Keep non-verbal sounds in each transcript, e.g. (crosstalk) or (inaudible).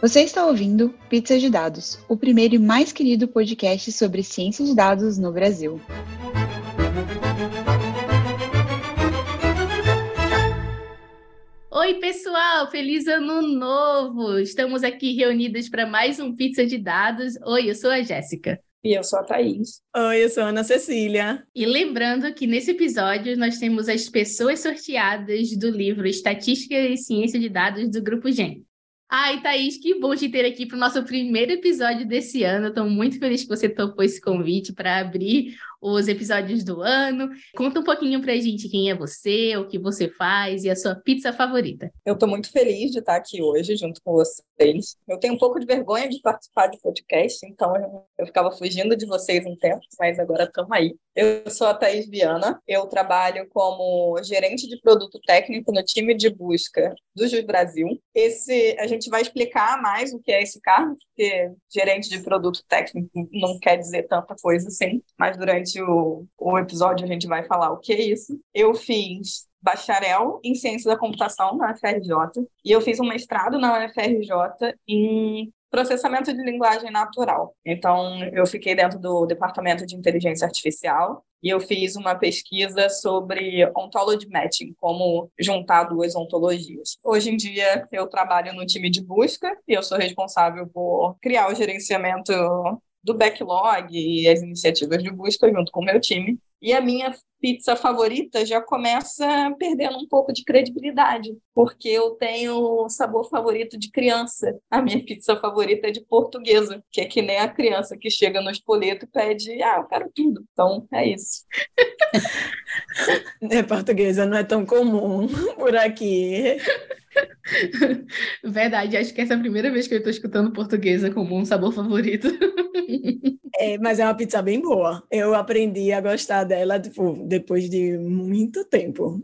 Você está ouvindo Pizza de Dados, o primeiro e mais querido podcast sobre ciência de dados no Brasil. Oi, pessoal! Feliz ano novo! Estamos aqui reunidas para mais um Pizza de Dados. Oi, eu sou a Jéssica. E eu sou a Thaís. Oi, eu sou a Ana Cecília. E lembrando que nesse episódio nós temos as pessoas sorteadas do livro Estatística e Ciência de Dados do Grupo GEM. Ai, Thaís, que bom te ter aqui para o nosso primeiro episódio desse ano. Estou muito feliz que você topou esse convite para abrir os episódios do ano. Conta um pouquinho para a gente quem é você, o que você faz e a sua pizza favorita. Eu estou muito feliz de estar aqui hoje junto com vocês. Eu tenho um pouco de vergonha de participar de podcast, então eu ficava fugindo de vocês um tempo, mas agora estamos aí. Eu sou a Thaís Viana, eu trabalho como gerente de produto técnico no time de busca do Jus Brasil. Esse, a gente vai explicar mais o que é esse cargo, porque gerente de produto técnico não quer dizer tanta coisa assim, mas durante o, o episódio a gente vai falar o que é isso. Eu fiz bacharel em ciência da computação na UFRJ e eu fiz um mestrado na UFRJ em processamento de linguagem natural. Então, eu fiquei dentro do departamento de inteligência artificial e eu fiz uma pesquisa sobre ontology matching, como juntar duas ontologias. Hoje em dia, eu trabalho no time de busca e eu sou responsável por criar o gerenciamento do backlog e as iniciativas de busca junto com o meu time. E a minha pizza favorita já começa perdendo um pouco de credibilidade, porque eu tenho sabor favorito de criança. A minha pizza favorita é de portuguesa, que é que nem a criança que chega no espoleto e pede, ah, eu quero tudo. Então, é isso. (laughs) é, portuguesa não é tão comum por aqui. (laughs) Verdade, acho que essa é a primeira vez que eu estou escutando portuguesa como um sabor favorito. É, mas é uma pizza bem boa. Eu aprendi a gostar dela tipo, depois de muito tempo.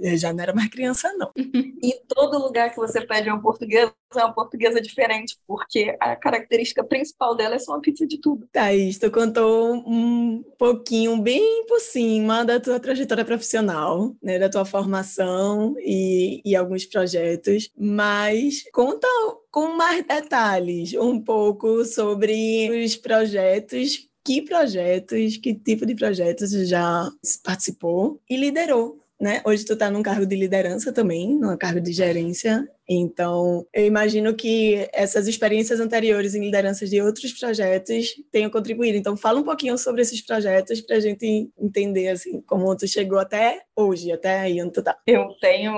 Eu já não era mais criança, não. (laughs) em todo lugar que você pede uma portuguesa, é uma portuguesa diferente, porque a característica principal dela é só uma pizza de tudo. Thaís, tu contou um pouquinho, bem por cima, da tua trajetória profissional, né, da tua formação e, e alguns projetos, mas conta com mais detalhes um pouco sobre os projetos que projetos, que tipo de projetos já participou e liderou né? Hoje tu está num cargo de liderança também, num cargo de gerência. Então, eu imagino que essas experiências anteriores em lideranças de outros projetos tenham contribuído. Então, fala um pouquinho sobre esses projetos para a gente entender assim como tu chegou até hoje, até aí onde tu tá. Eu tenho,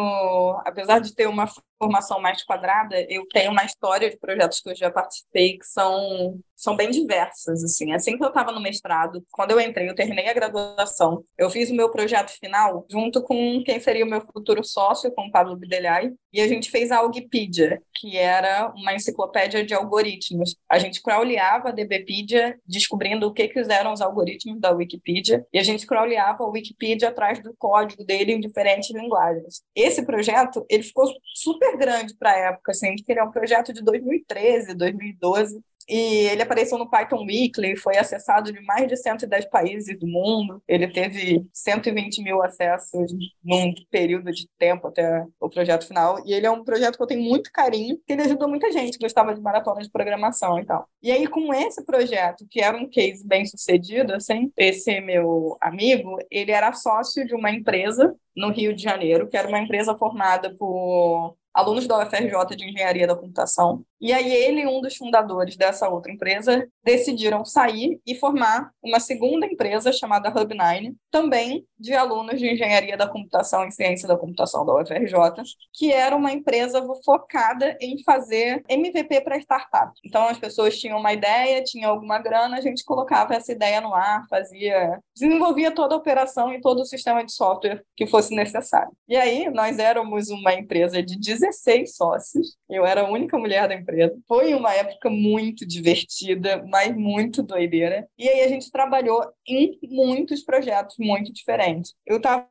apesar de ter uma formação mais quadrada, eu tenho uma história de projetos que eu já participei que são, são bem diversas, assim. Assim que eu estava no mestrado, quando eu entrei, eu terminei a graduação, eu fiz o meu projeto final junto com quem seria o meu futuro sócio, com o Pablo Bidelhai, e a gente fez a Wikipedia, que era uma enciclopédia de algoritmos. A gente crawleava a DBpedia, descobrindo o que, que eram os algoritmos da Wikipedia, e a gente crawleava a Wikipedia atrás do código dele em diferentes linguagens. Esse projeto, ele ficou super grande para a época, assim, que ele é um projeto de 2013, 2012, e ele apareceu no Python Weekly, foi acessado de mais de 110 países do mundo. Ele teve 120 mil acessos num período de tempo até o projeto final. E ele é um projeto que eu tenho muito carinho, que ele ajudou muita gente que gostava de maratona de programação e tal. E aí, com esse projeto, que era um case bem sucedido, assim, esse meu amigo, ele era sócio de uma empresa no Rio de Janeiro, que era uma empresa formada por alunos da UFRJ de Engenharia da Computação. E aí ele e um dos fundadores dessa outra empresa decidiram sair e formar uma segunda empresa chamada Hub9, também de alunos de Engenharia da Computação e Ciência da Computação da UFRJ, que era uma empresa focada em fazer MVP para startup. Então as pessoas tinham uma ideia, tinham alguma grana, a gente colocava essa ideia no ar, fazia, desenvolvia toda a operação e todo o sistema de software que fosse necessário. E aí nós éramos uma empresa de 16 sócios, eu era a única mulher da empresa. Foi uma época muito divertida, mas muito doideira. E aí a gente trabalhou em muitos projetos muito diferentes. Eu estava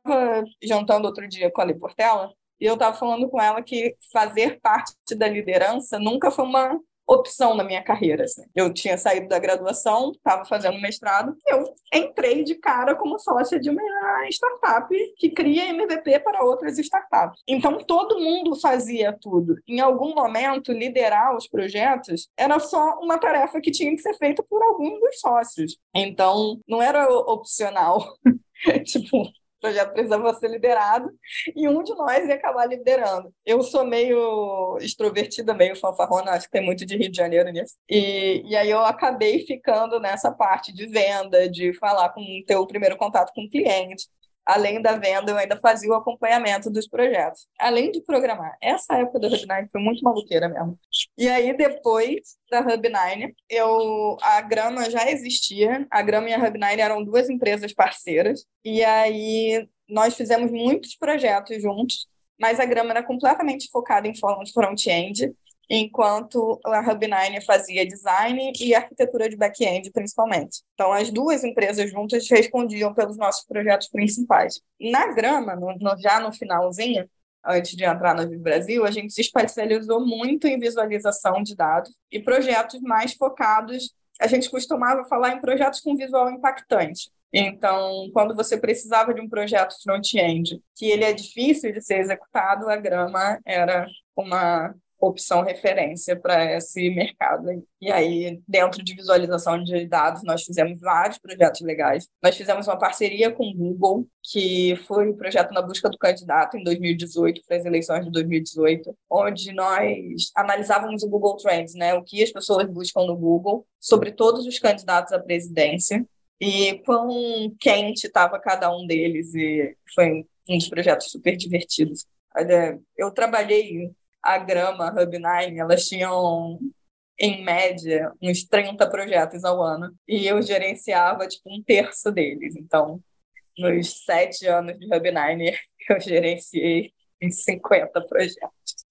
jantando outro dia com a Lê Portela e eu estava falando com ela que fazer parte da liderança nunca foi uma opção na minha carreira. Assim. Eu tinha saído da graduação, estava fazendo mestrado, eu entrei de cara como sócia de uma startup que cria MVP para outras startups. Então, todo mundo fazia tudo. Em algum momento, liderar os projetos era só uma tarefa que tinha que ser feita por algum dos sócios. Então, não era opcional. (laughs) tipo, projeto precisava ser liderado e um de nós ia acabar liderando. Eu sou meio extrovertida, meio fanfarrona, acho que tem muito de Rio de Janeiro nisso. E, e aí eu acabei ficando nessa parte de venda, de falar com ter o primeiro contato com o cliente além da venda, eu ainda fazia o acompanhamento dos projetos, além de programar. Essa época da Hub9 foi muito maluqueira mesmo. E aí, depois da Hub9, eu, a Grama já existia, a Grama e a Hub9 eram duas empresas parceiras, e aí nós fizemos muitos projetos juntos, mas a Grama era completamente focada em front-end, enquanto a Hub9 fazia design e arquitetura de back-end, principalmente. Então, as duas empresas juntas respondiam pelos nossos projetos principais. Na Grama, no, no, já no finalzinho, antes de entrar na Vivo Brasil, a gente se especializou muito em visualização de dados e projetos mais focados. A gente costumava falar em projetos com visual impactante. Então, quando você precisava de um projeto front-end que ele é difícil de ser executado, a Grama era uma opção referência para esse mercado. E aí, dentro de visualização de dados, nós fizemos vários projetos legais. Nós fizemos uma parceria com o Google, que foi o um projeto na busca do candidato em 2018, para as eleições de 2018, onde nós analisávamos o Google Trends, né, o que as pessoas buscam no Google, sobre todos os candidatos à presidência, e quão quente estava cada um deles, e foi um dos projetos super divertidos. Eu trabalhei a Grama, a Hub9, elas tinham, em média, uns 30 projetos ao ano. E eu gerenciava, tipo, um terço deles. Então, nos sete anos de Hub9, (laughs) eu gerenciei 50 projetos.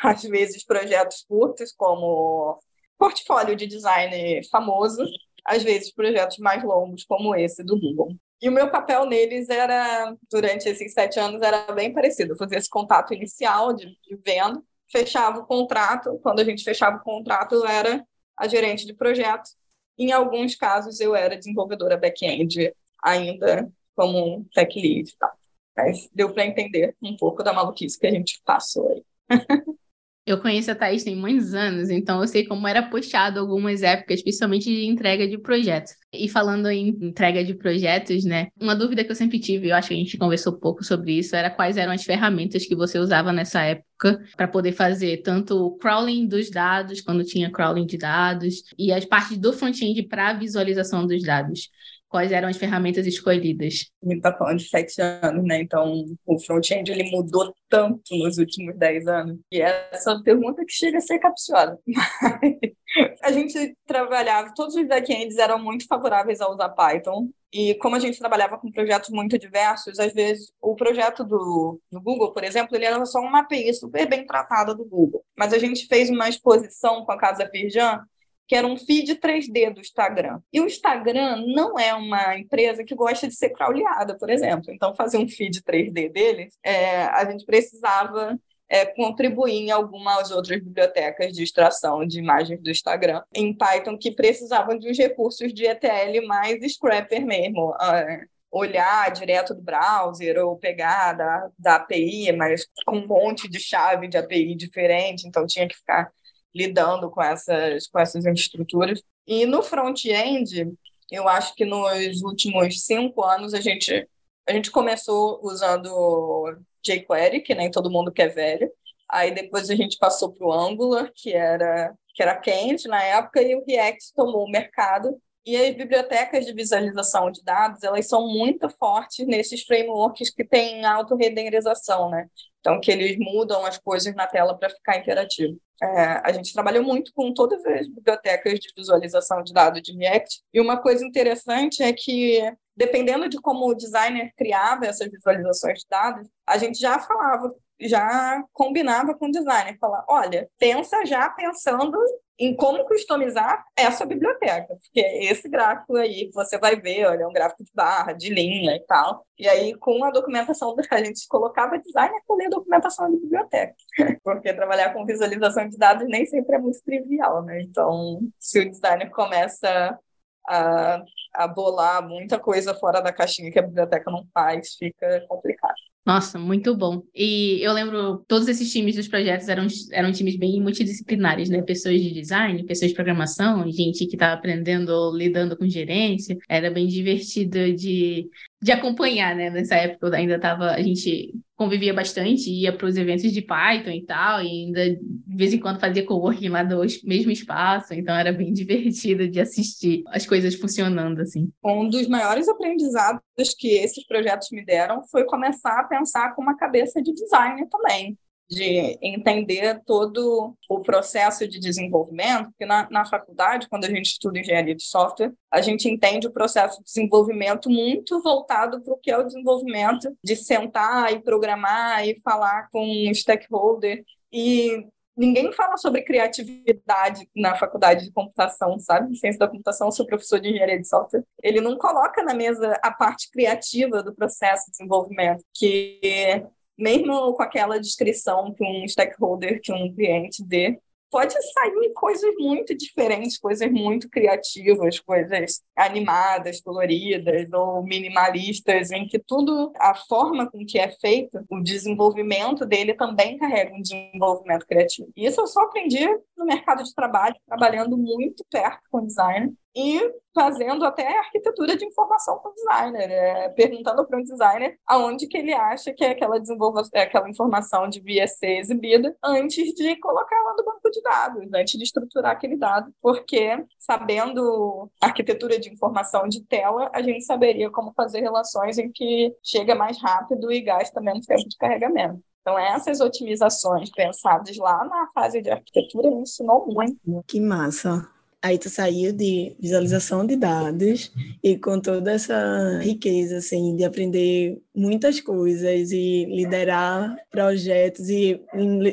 Às vezes, projetos curtos, como portfólio de design famoso, às vezes projetos mais longos, como esse do Google. E o meu papel neles era, durante esses sete anos, era bem parecido. fazer esse contato inicial de, de venda, fechava o contrato. Quando a gente fechava o contrato, eu era a gerente de projeto. Em alguns casos, eu era desenvolvedora back-end, ainda como tech lead. Tá? Mas deu para entender um pouco da maluquice que a gente passou aí. (laughs) Eu conheço a Thaís tem muitos anos, então eu sei como era puxado algumas épocas, principalmente de entrega de projetos. E falando em entrega de projetos, né? Uma dúvida que eu sempre tive, eu acho que a gente conversou pouco sobre isso, era quais eram as ferramentas que você usava nessa época para poder fazer tanto o crawling dos dados, quando tinha crawling de dados, e as partes do front-end para visualização dos dados quais eram as ferramentas escolhidas? A gente está falando de sete anos, né? Então, o front-end ele mudou tanto nos últimos dez anos. E essa uma pergunta que chega a ser capciosa. (laughs) a gente trabalhava, todos os backends eram muito favoráveis a usar Python. E como a gente trabalhava com projetos muito diversos, às vezes o projeto do, do Google, por exemplo, ele era só uma API super bem tratada do Google. Mas a gente fez uma exposição com a Casa Firjan que era um feed 3D do Instagram. E o Instagram não é uma empresa que gosta de ser crawleada, por exemplo. Então, fazer um feed 3D deles, é, a gente precisava é, contribuir em algumas outras bibliotecas de extração de imagens do Instagram em Python que precisavam de uns recursos de ETL mais scrapper mesmo. Uh, olhar direto do browser ou pegar da, da API, mas com um monte de chave de API diferente, então tinha que ficar lidando com essas, com essas estruturas. E no front-end, eu acho que nos últimos cinco anos a gente, a gente começou usando jQuery, que nem todo mundo quer velho. Aí depois a gente passou para o Angular, que era, que era quente na época, e o React tomou o mercado. E as bibliotecas de visualização de dados, elas são muito fortes nesses frameworks que têm autorrenderização, né? Então, que eles mudam as coisas na tela para ficar interativo. É, a gente trabalhou muito com todas as bibliotecas de visualização de dados de React, e uma coisa interessante é que, dependendo de como o designer criava essas visualizações de dados, a gente já falava, já combinava com o designer, falar, olha, pensa já pensando em como customizar essa biblioteca, porque esse gráfico aí você vai ver, olha, é um gráfico de barra, de linha e tal. E aí, com a documentação, (laughs) a gente colocava designer para ler a documentação de biblioteca, (laughs) porque trabalhar com visualização de dados nem sempre é muito trivial, né? Então, se o designer começa a, a bolar muita coisa fora da caixinha que a biblioteca não faz, fica complicado. Nossa, muito bom. E eu lembro, todos esses times dos projetos eram, eram times bem multidisciplinares, né? Pessoas de design, pessoas de programação, gente que estava aprendendo ou lidando com gerência. Era bem divertido de, de acompanhar, né? Nessa época eu ainda estava, a gente convivia bastante, ia para os eventos de Python e tal, e ainda de vez em quando fazia coworking lá do mesmo espaço, então era bem (laughs) divertido de assistir as coisas funcionando assim. Um dos maiores aprendizados que esses projetos me deram foi começar a pensar com uma cabeça de designer também de entender todo o processo de desenvolvimento, porque na, na faculdade, quando a gente estuda engenharia de software, a gente entende o processo de desenvolvimento muito voltado para o que é o desenvolvimento de sentar e programar e falar com um stakeholder e ninguém fala sobre criatividade na faculdade de computação, sabe? Ciência da computação, sou professor de engenharia de software. Ele não coloca na mesa a parte criativa do processo de desenvolvimento, que mesmo com aquela descrição que um stakeholder, que um cliente dê, pode sair coisas muito diferentes, coisas muito criativas, coisas animadas, coloridas ou minimalistas, em que tudo, a forma com que é feito, o desenvolvimento dele também carrega um desenvolvimento criativo. Isso eu só aprendi no mercado de trabalho, trabalhando muito perto com design e fazendo até arquitetura de informação com o designer, é, perguntando para um designer aonde que ele acha que aquela, desenvolva, aquela informação devia ser exibida antes de colocar ela no banco de dados, antes de estruturar aquele dado, porque sabendo arquitetura de informação de tela, a gente saberia como fazer relações em que chega mais rápido e gasta menos tempo de carregamento. Então, essas otimizações pensadas lá na fase de arquitetura me ensinou muito. Que massa! Aí tu saiu de visualização de dados e com toda essa riqueza, assim, de aprender muitas coisas e liderar projetos e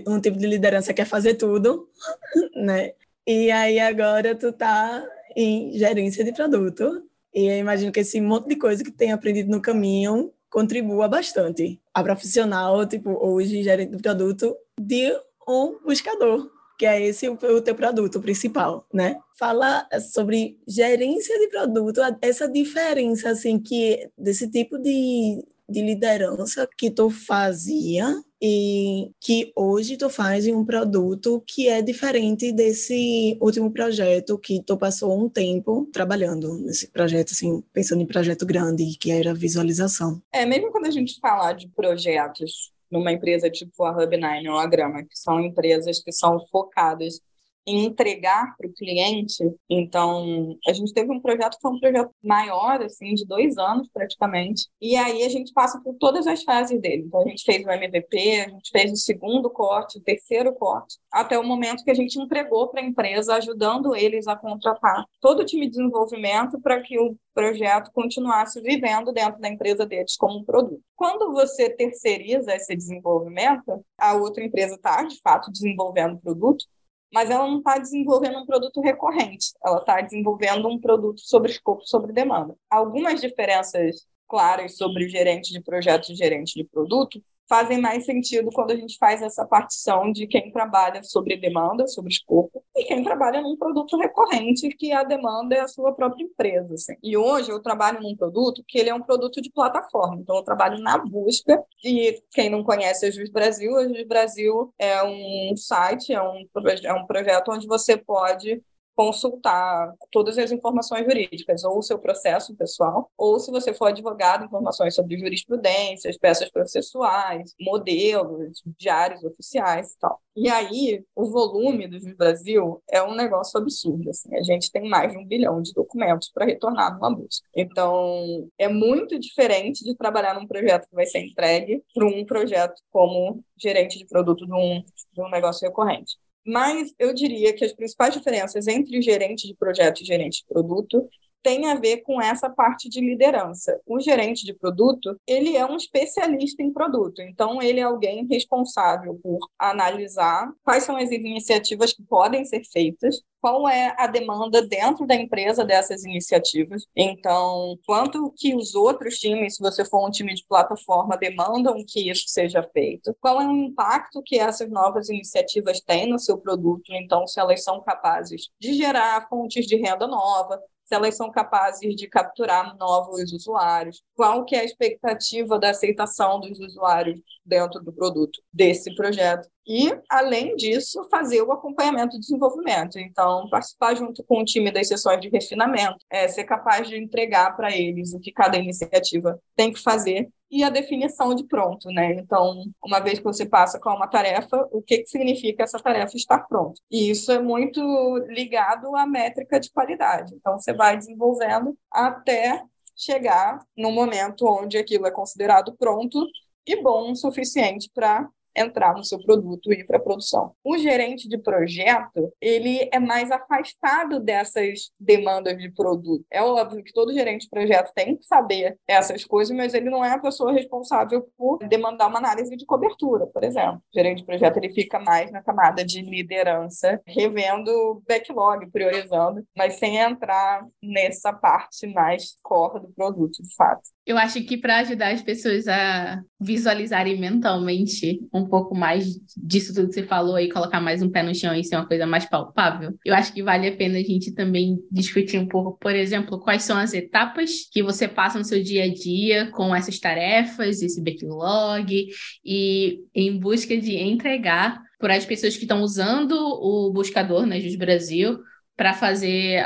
um tipo de liderança que é fazer tudo, (laughs) né? E aí agora tu tá em gerência de produto e eu imagino que esse monte de coisa que tem aprendido no caminho contribua bastante. A profissional, tipo, hoje gerente de produto de um buscador, que é esse o, teu produto principal, né? Fala sobre gerência de produto, essa diferença, assim, que desse tipo de, de liderança que tu fazia e que hoje tu faz em um produto que é diferente desse último projeto que tu passou um tempo trabalhando nesse projeto, assim, pensando em projeto grande, que era visualização. É, mesmo quando a gente fala de projetos numa empresa tipo a Hub9 ou a Grama, que são empresas que são focadas em entregar para o cliente. Então, a gente teve um projeto, foi um projeto maior, assim, de dois anos praticamente. E aí a gente passa por todas as fases dele. Então, a gente fez o MVP, a gente fez o segundo corte, o terceiro corte, até o momento que a gente entregou para a empresa, ajudando eles a contratar todo o time de desenvolvimento para que o projeto continuasse vivendo dentro da empresa deles como um produto. Quando você terceiriza esse desenvolvimento, a outra empresa está, de fato, desenvolvendo o produto, mas ela não está desenvolvendo um produto recorrente, ela está desenvolvendo um produto sobre escopo, sobre demanda. Algumas diferenças claras sobre gerente de projeto e gerente de produto fazem mais sentido quando a gente faz essa partição de quem trabalha sobre demanda, sobre escopo, e quem trabalha num produto recorrente, que a demanda é a sua própria empresa. Assim. E hoje eu trabalho num produto que ele é um produto de plataforma, então eu trabalho na busca, e quem não conhece a Juiz Brasil, a Juiz Brasil é um site, é um, é um projeto onde você pode consultar todas as informações jurídicas, ou o seu processo pessoal, ou se você for advogado, informações sobre jurisprudência, peças processuais, modelos, diários oficiais e tal. E aí, o volume do Brasil é um negócio absurdo. Assim. A gente tem mais de um bilhão de documentos para retornar numa busca. Então, é muito diferente de trabalhar num projeto que vai ser entregue para um projeto como gerente de produto de um, de um negócio recorrente. Mas eu diria que as principais diferenças entre gerente de projeto e gerente de produto tem a ver com essa parte de liderança. O gerente de produto, ele é um especialista em produto, então ele é alguém responsável por analisar quais são as iniciativas que podem ser feitas, qual é a demanda dentro da empresa dessas iniciativas. Então, quanto que os outros times, se você for um time de plataforma, demandam que isso seja feito? Qual é o impacto que essas novas iniciativas têm no seu produto? Então, se elas são capazes de gerar fontes de renda nova, se elas são capazes de capturar novos usuários, qual que é a expectativa da aceitação dos usuários dentro do produto desse projeto. E, além disso, fazer o acompanhamento do desenvolvimento. Então, participar junto com o time das sessões de refinamento, é, ser capaz de entregar para eles o que cada iniciativa tem que fazer e a definição de pronto, né? Então, uma vez que você passa com uma tarefa, o que, que significa essa tarefa estar pronta? E isso é muito ligado à métrica de qualidade. Então, você vai desenvolvendo até chegar no momento onde aquilo é considerado pronto e bom o suficiente para entrar no seu produto e ir para a produção. O gerente de projeto, ele é mais afastado dessas demandas de produto. É óbvio que todo gerente de projeto tem que saber essas coisas, mas ele não é a pessoa responsável por demandar uma análise de cobertura, por exemplo. O gerente de projeto ele fica mais na camada de liderança, revendo backlog, priorizando, mas sem entrar nessa parte mais core do produto, de fato. Eu acho que para ajudar as pessoas a visualizarem mentalmente um pouco mais disso tudo que você falou e colocar mais um pé no chão e ser uma coisa mais palpável, eu acho que vale a pena a gente também discutir um pouco, por exemplo, quais são as etapas que você passa no seu dia a dia com essas tarefas, esse backlog e em busca de entregar para as pessoas que estão usando o buscador, né, Jus Brasil, para fazer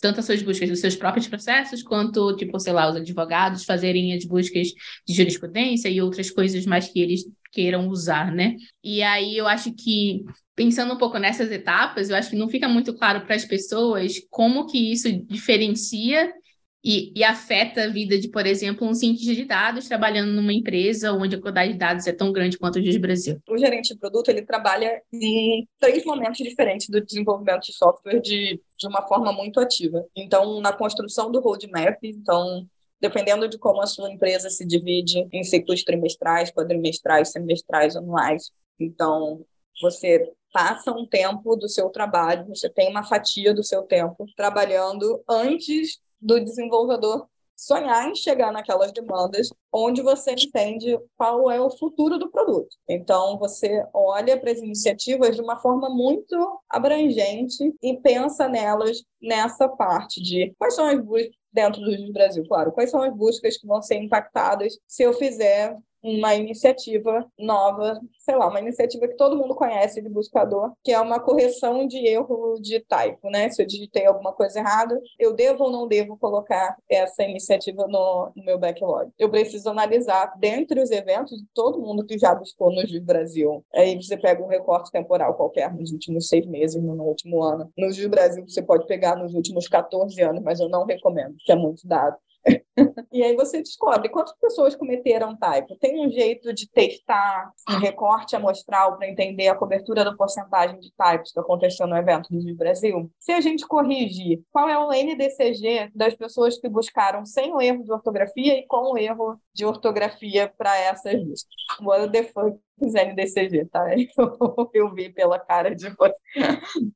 tanto as suas buscas dos seus próprios processos, quanto, tipo, sei lá, os advogados fazerem as buscas de jurisprudência e outras coisas mais que eles queiram usar, né? E aí eu acho que, pensando um pouco nessas etapas, eu acho que não fica muito claro para as pessoas como que isso diferencia e, e, afeta a vida de, por exemplo, um cientista de dados trabalhando numa empresa onde a quantidade de dados é tão grande quanto o de Brasil? O gerente de produto ele trabalha em três momentos diferentes do desenvolvimento de software de, de uma forma muito ativa. Então, na construção do roadmap, então dependendo de como a sua empresa se divide em ciclos trimestrais, quadrimestrais, semestrais, anuais. Então, você passa um tempo do seu trabalho, você tem uma fatia do seu tempo trabalhando antes do desenvolvedor sonhar em chegar naquelas demandas onde você entende qual é o futuro do produto. Então, você olha para as iniciativas de uma forma muito abrangente e pensa nelas nessa parte de quais são as dentro do Brasil, claro, quais são as buscas que vão ser impactadas se eu fizer uma iniciativa nova, sei lá, uma iniciativa que todo mundo conhece de buscador, que é uma correção de erro de typo, né? Se eu digitei alguma coisa errada, eu devo ou não devo colocar essa iniciativa no, no meu backlog? Eu preciso analisar dentre os eventos de todo mundo que já buscou no Gil Brasil. Aí você pega um recorte temporal qualquer nos últimos seis meses, no último ano. No Gil Brasil você pode pegar nos últimos 14 anos, mas eu não recomendo, que é muito dado e aí você descobre quantas pessoas cometeram typo. Tem um jeito de testar um recorte amostral para entender a cobertura da porcentagem de typos que aconteceu no evento do Brasil? Se a gente corrigir qual é o NDCG das pessoas que buscaram sem o erro de ortografia e com o erro de ortografia para essas listas? What the fuck NDCG, tá? (laughs) Eu vi pela cara de você.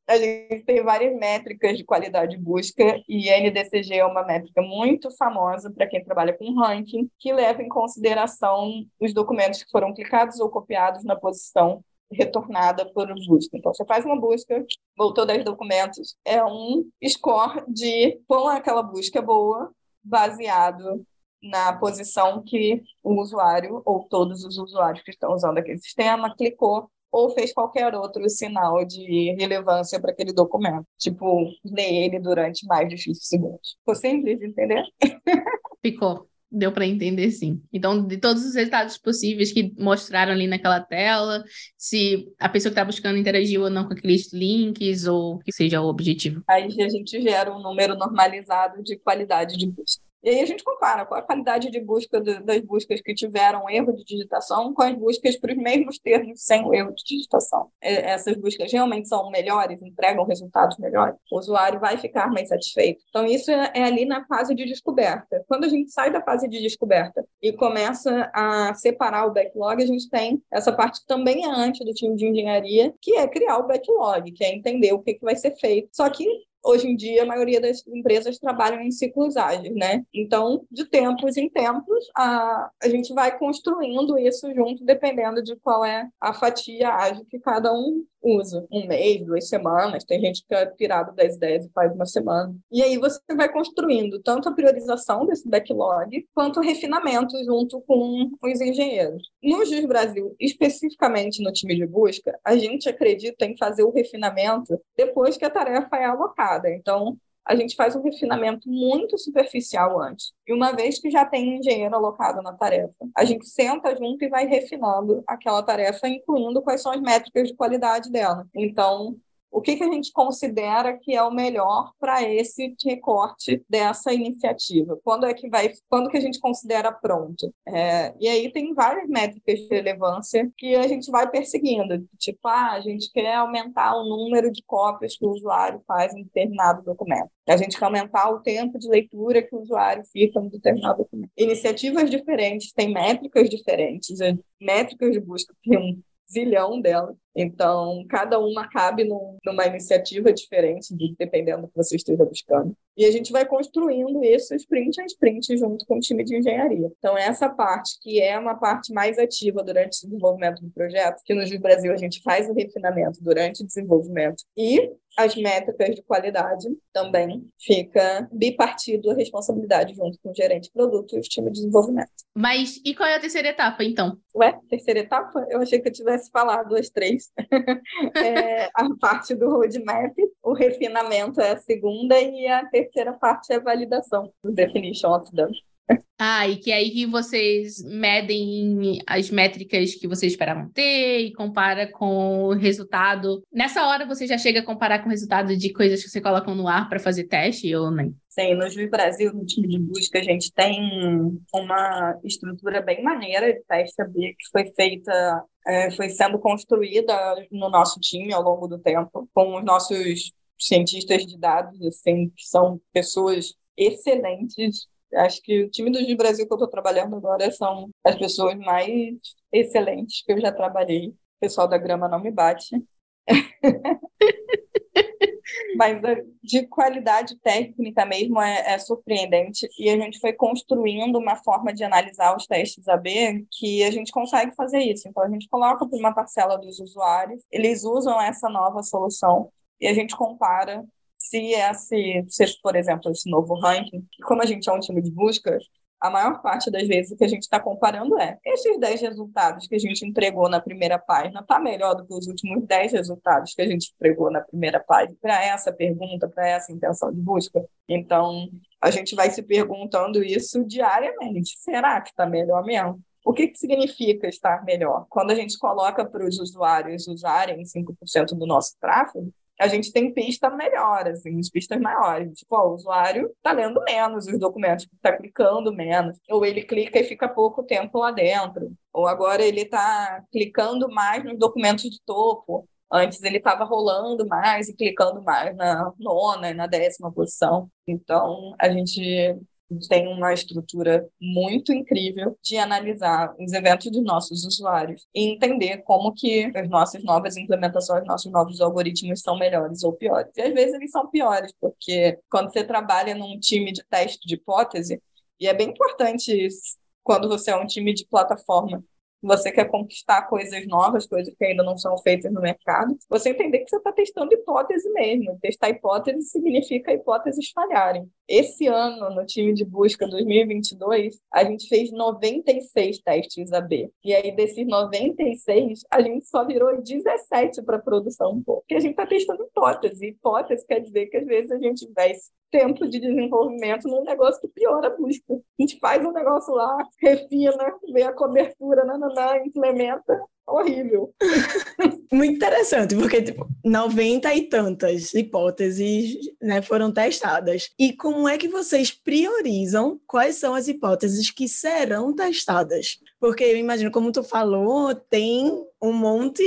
A gente tem várias métricas de qualidade de busca e NDCG é uma métrica muito famosa para quem trabalha com ranking, que leva em consideração os documentos que foram clicados ou copiados na posição retornada por busca. Então, você faz uma busca, voltou 10 documentos, é um score de quão aquela busca é boa, baseado na posição que o usuário ou todos os usuários que estão usando aquele sistema clicou ou fez qualquer outro sinal de relevância para aquele documento, tipo ler ele durante mais de X segundos. Ficou simples de entender? (laughs) Ficou. Deu para entender, sim. Então, de todos os resultados possíveis que mostraram ali naquela tela, se a pessoa que está buscando interagiu ou não com aqueles links, ou que seja o objetivo. Aí a gente gera um número normalizado de qualidade de busca. E aí a gente compara qual a qualidade de busca das buscas que tiveram erro de digitação com as buscas para os mesmos termos sem o erro de digitação. Essas buscas realmente são melhores, entregam resultados melhores, o usuário vai ficar mais satisfeito. Então, isso é, é ali na fase de descoberta. Quando a gente sai da fase de descoberta e começa a separar o backlog, a gente tem essa parte também é antes do time de engenharia, que é criar o backlog, que é entender o que, que vai ser feito. Só que hoje em dia a maioria das empresas trabalham em ciclos ágeis, né? Então, de tempos em tempos, a, a gente vai construindo isso junto, dependendo de qual é a fatia ágil que cada um usa. Um mês, duas semanas, tem gente que é pirado das ideias e faz uma semana. E aí você vai construindo tanto a priorização desse backlog, quanto o refinamento junto com os engenheiros. No Jus Brasil, especificamente no time de busca, a gente acredita em fazer o refinamento depois que a tarefa é alocada. Então, a gente faz um refinamento muito superficial antes. E uma vez que já tem um engenheiro alocado na tarefa, a gente senta junto e vai refinando aquela tarefa, incluindo quais são as métricas de qualidade dela. Então, o que, que a gente considera que é o melhor para esse recorte dessa iniciativa? Quando é que vai, quando que a gente considera pronto? É, e aí tem várias métricas de relevância que a gente vai perseguindo, tipo, ah, a gente quer aumentar o número de cópias que o usuário faz em determinado documento. A gente quer aumentar o tempo de leitura que o usuário fica em determinado documento. Iniciativas diferentes têm métricas diferentes, métricas de busca tem um zilhão delas. Então, cada uma cabe num, numa iniciativa diferente, dependendo do que você esteja buscando. E a gente vai construindo isso sprint a sprint junto com o time de engenharia. Então, essa parte, que é uma parte mais ativa durante o desenvolvimento do projeto, que no Brasil a gente faz o refinamento durante o desenvolvimento, e as métricas de qualidade também fica bipartido a responsabilidade junto com o gerente de produto e o time de desenvolvimento. Mas e qual é a terceira etapa, então? Ué, terceira etapa? Eu achei que eu tivesse falado as três. (laughs) é, a parte do roadmap, o refinamento é a segunda e a terceira parte é a validação, o definition of them. Ah, e que aí que vocês medem as métricas que vocês esperavam ter e compara com o resultado. Nessa hora você já chega a comparar com o resultado de coisas que você coloca no ar para fazer teste ou nem? Sim, no Juiz Brasil, no time de busca, a gente tem uma estrutura bem maneira de teste que foi feita, é, foi sendo construída no nosso time ao longo do tempo, com os nossos cientistas de dados, assim, que são pessoas excelentes Acho que o time do Brasil que eu estou trabalhando agora são as pessoas mais excelentes que eu já trabalhei. O pessoal da grama não me bate. (laughs) Mas de qualidade técnica mesmo é, é, surpreendente. E a gente foi construindo uma forma de analisar os testes AB que a gente consegue fazer isso. Então, a gente coloca para uma parcela dos usuários, eles usam essa nova solução e a gente compara se esse, se, por exemplo, esse novo ranking, como a gente é um time de busca, a maior parte das vezes o que a gente está comparando é esses 10 resultados que a gente entregou na primeira página está melhor do que os últimos 10 resultados que a gente entregou na primeira página para essa pergunta, para essa intenção de busca. Então, a gente vai se perguntando isso diariamente. Será que está melhor mesmo? O que, que significa estar melhor? Quando a gente coloca para os usuários usarem 5% do nosso tráfego, a gente tem pista melhor, assim, pistas maiores. Tipo, ó, o usuário está lendo menos os documentos, está clicando menos, ou ele clica e fica pouco tempo lá dentro, ou agora ele está clicando mais nos documentos de topo. Antes ele estava rolando mais e clicando mais na nona e na décima posição. Então, a gente tem uma estrutura muito incrível de analisar os eventos dos nossos usuários e entender como que as nossas novas implementações, nossos novos algoritmos são melhores ou piores. E às vezes eles são piores, porque quando você trabalha num time de teste de hipótese, e é bem importante quando você é um time de plataforma, você quer conquistar coisas novas, coisas que ainda não são feitas no mercado, você entender que você está testando hipótese mesmo. Testar hipótese significa hipóteses falharem. Esse ano, no time de busca 2022, a gente fez 96 testes AB. E aí, desses 96, a gente só virou 17 para produção, porque a gente está testando hipótese. Hipótese quer dizer que às vezes a gente investe tempo de desenvolvimento num negócio que piora a busca. A gente faz um negócio lá, refina, vê a cobertura, implementa, horrível. Muito interessante, porque tipo, 90 e tantas hipóteses né, foram testadas. E como é que vocês priorizam quais são as hipóteses que serão testadas? Porque eu imagino, como tu falou, tem um monte,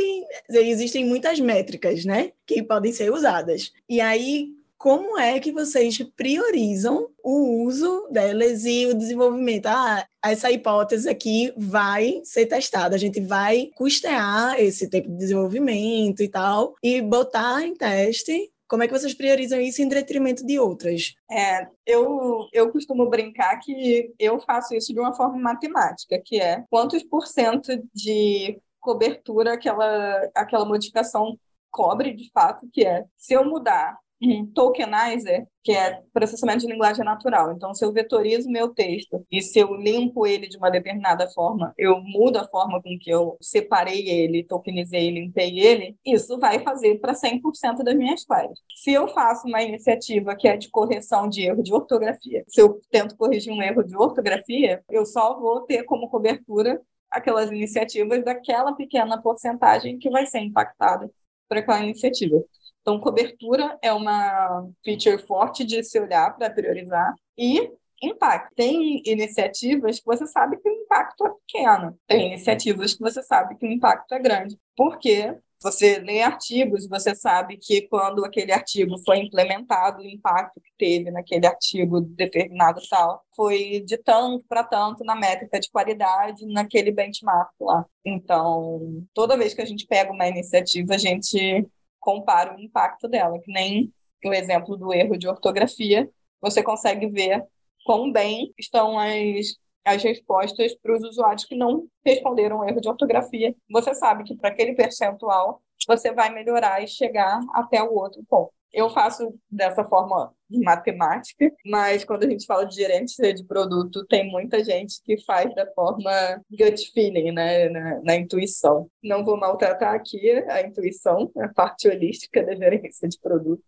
existem muitas métricas, né, que podem ser usadas. E aí, como é que vocês priorizam o uso delas e o desenvolvimento? Ah, essa hipótese aqui vai ser testada, a gente vai custear esse tempo de desenvolvimento e tal, e botar em teste como é que vocês priorizam isso em detrimento de outras? É, eu, eu costumo brincar que eu faço isso de uma forma matemática, que é quantos por cento de cobertura aquela, aquela modificação cobre de fato, que é se eu mudar um tokenizer, que é processamento de linguagem natural. Então, se eu vetorizo meu texto e se eu limpo ele de uma determinada forma, eu mudo a forma com que eu separei ele, tokenizei, limpei ele, isso vai fazer para 100% das minhas queries. Se eu faço uma iniciativa que é de correção de erro de ortografia, se eu tento corrigir um erro de ortografia, eu só vou ter como cobertura aquelas iniciativas daquela pequena porcentagem que vai ser impactada por aquela iniciativa. Então, cobertura é uma feature forte de se olhar para priorizar. E impacto. Tem iniciativas que você sabe que o impacto é pequeno. Tem iniciativas que você sabe que o impacto é grande. Por quê? Você lê artigos, você sabe que quando aquele artigo foi implementado, o impacto que teve naquele artigo determinado tal foi de tanto para tanto na métrica de qualidade naquele benchmark lá. Então, toda vez que a gente pega uma iniciativa, a gente compara o impacto dela, que nem o exemplo do erro de ortografia, você consegue ver quão bem estão as, as respostas para os usuários que não responderam o erro de ortografia. Você sabe que para aquele percentual você vai melhorar e chegar até o outro ponto. Eu faço dessa forma matemática, mas quando a gente fala de gerente de produto, tem muita gente que faz da forma gut feeling, né, na, na intuição. Não vou maltratar aqui a intuição, a parte holística da gerência de produto.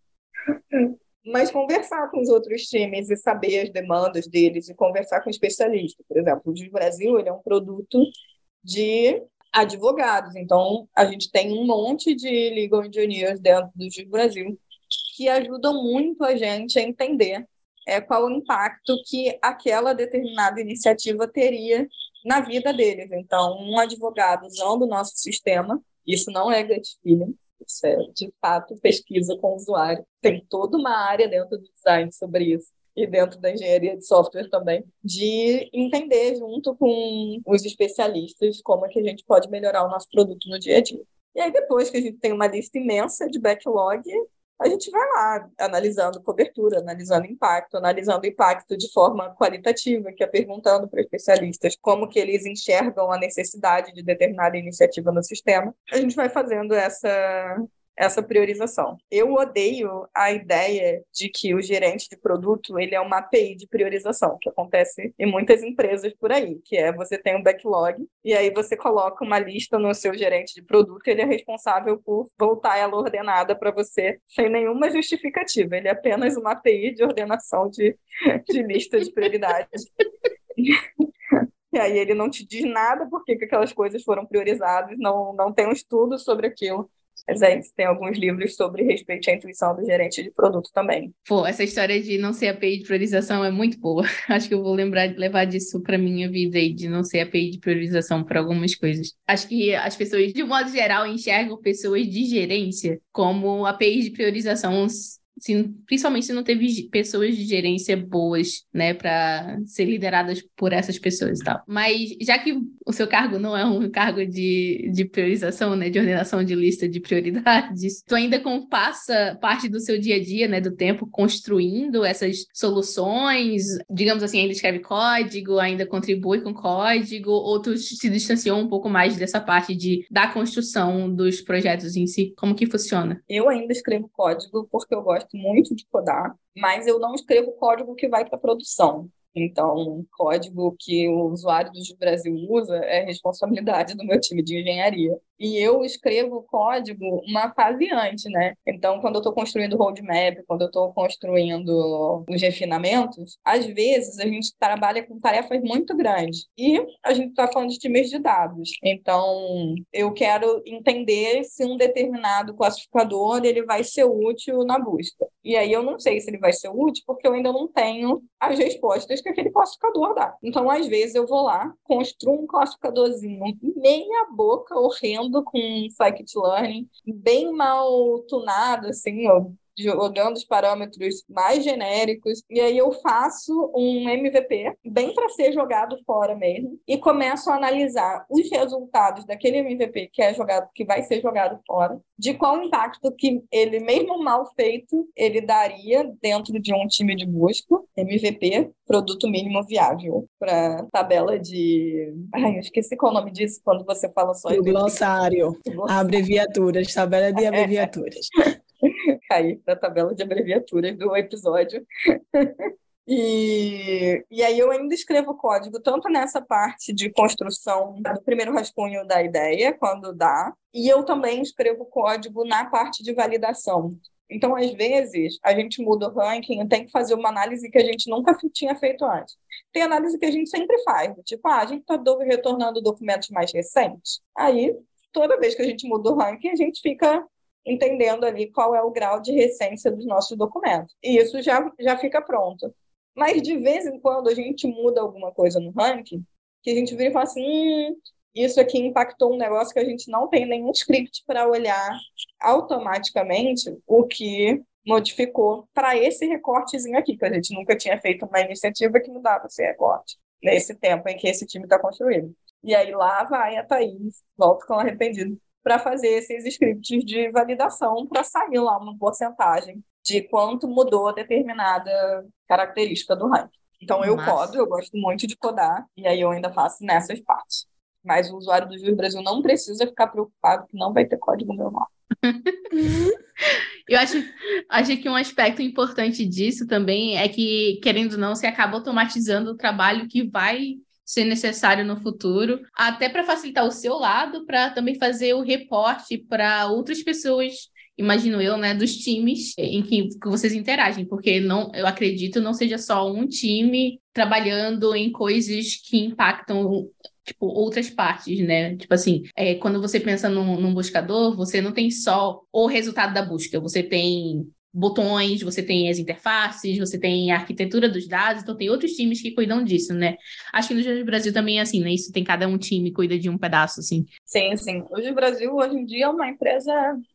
mas conversar com os outros times e saber as demandas deles e conversar com especialistas. Por exemplo, o Brasil ele é um produto de advogados, então a gente tem um monte de legal engineers dentro do Brasil que ajudam muito a gente a entender é, qual o impacto que aquela determinada iniciativa teria na vida deles. Então, um advogado usando o nosso sistema, isso não é gut feeling, isso é, de fato, pesquisa com o usuário. Tem toda uma área dentro do design sobre isso e dentro da engenharia de software também, de entender junto com os especialistas como é que a gente pode melhorar o nosso produto no dia a dia. E aí, depois que a gente tem uma lista imensa de backlog, a gente vai lá analisando cobertura, analisando impacto, analisando impacto de forma qualitativa, que é perguntando para especialistas como que eles enxergam a necessidade de determinada iniciativa no sistema. A gente vai fazendo essa essa priorização. Eu odeio a ideia de que o gerente de produto ele é uma API de priorização, que acontece em muitas empresas por aí, que é você tem um backlog e aí você coloca uma lista no seu gerente de produto, ele é responsável por voltar ela ordenada para você sem nenhuma justificativa. Ele é apenas uma API de ordenação de, de lista de prioridades. E aí ele não te diz nada porque que aquelas coisas foram priorizadas, não, não tem um estudo sobre aquilo. Mas é tem alguns livros sobre respeito à intuição do gerente de produto também. Pô, essa história de não ser API de priorização é muito boa. (laughs) Acho que eu vou lembrar de levar disso para minha vida e de não ser API de priorização para algumas coisas. Acho que as pessoas, de modo geral, enxergam pessoas de gerência como API de priorização se, principalmente se não teve pessoas de gerência boas, né, para ser lideradas por essas pessoas e tal. Mas já que o seu cargo não é um cargo de, de priorização, né, de ordenação de lista de prioridades, tu ainda passa parte do seu dia a dia, né, do tempo construindo essas soluções, digamos assim, ainda escreve código, ainda contribui com código, ou tu se distanciou um pouco mais dessa parte de da construção dos projetos em si? Como que funciona? Eu ainda escrevo código porque eu gosto gosto muito de codar, mas eu não escrevo código que vai para produção. Então, código que o usuário do Brasil usa é responsabilidade do meu time de engenharia. E eu escrevo código uma fase antes, né? Então, quando eu estou construindo roadmap, quando eu estou construindo os refinamentos, às vezes a gente trabalha com tarefas muito grandes. E a gente está falando de times de dados. Então, eu quero entender se um determinado classificador ele vai ser útil na busca. E aí eu não sei se ele vai ser útil porque eu ainda não tenho as respostas que aquele classificador dá. Então, às vezes, eu vou lá, construo um classificadorzinho meia boca, horrendo, com scikit-learning, bem mal tunado, assim, ó, jogando os parâmetros mais genéricos, e aí eu faço um MVP, bem para ser jogado fora mesmo, e começo a analisar os resultados daquele MVP que é jogado, que vai ser jogado fora, de qual impacto que ele, mesmo mal feito, ele daria dentro de um time de busca, MVP, produto mínimo viável, para tabela de. Ai, eu esqueci qual é o nome disso quando você fala só. O (laughs) glossário, abreviaturas, tabela de abreviaturas. Cair para a tabela de abreviaturas do episódio. (laughs) E, e aí eu ainda escrevo código tanto nessa parte de construção do primeiro rascunho da ideia, quando dá, e eu também escrevo código na parte de validação. Então, às vezes, a gente muda o ranking tem que fazer uma análise que a gente nunca tinha feito antes. Tem análise que a gente sempre faz, tipo, ah, a gente está retornando documentos mais recentes. Aí, toda vez que a gente muda o ranking, a gente fica entendendo ali qual é o grau de recência dos nossos documentos. E isso já, já fica pronto. Mas de vez em quando a gente muda alguma coisa no ranking, que a gente vira e fala assim, hum, isso aqui impactou um negócio que a gente não tem nenhum script para olhar automaticamente o que modificou para esse recortezinho aqui, que a gente nunca tinha feito uma iniciativa que mudava esse recorte, nesse tempo em que esse time está construído. E aí lá vai a Thaís, volta com arrependido para fazer esses scripts de validação para sair lá uma porcentagem de quanto mudou determinada característica do ranking. Então eu codo, eu gosto muito de codar, e aí eu ainda faço nessas partes. Mas o usuário do Jus Brasil não precisa ficar preocupado que não vai ter código meu nome. (laughs) eu acho, acho que um aspecto importante disso também é que, querendo ou não, você acaba automatizando o trabalho que vai ser necessário no futuro, até para facilitar o seu lado, para também fazer o reporte para outras pessoas imagino eu, né, dos times em que, que vocês interagem, porque não, eu acredito não seja só um time trabalhando em coisas que impactam tipo, outras partes, né? Tipo assim, é, quando você pensa num, num buscador, você não tem só o resultado da busca, você tem botões, você tem as interfaces, você tem a arquitetura dos dados, então tem outros times que cuidam disso, né? Acho que no Jus Brasil também é assim, né? Isso tem cada um time cuida de um pedaço, assim. Sim, sim. O Jus Brasil, hoje em dia, é uma empresa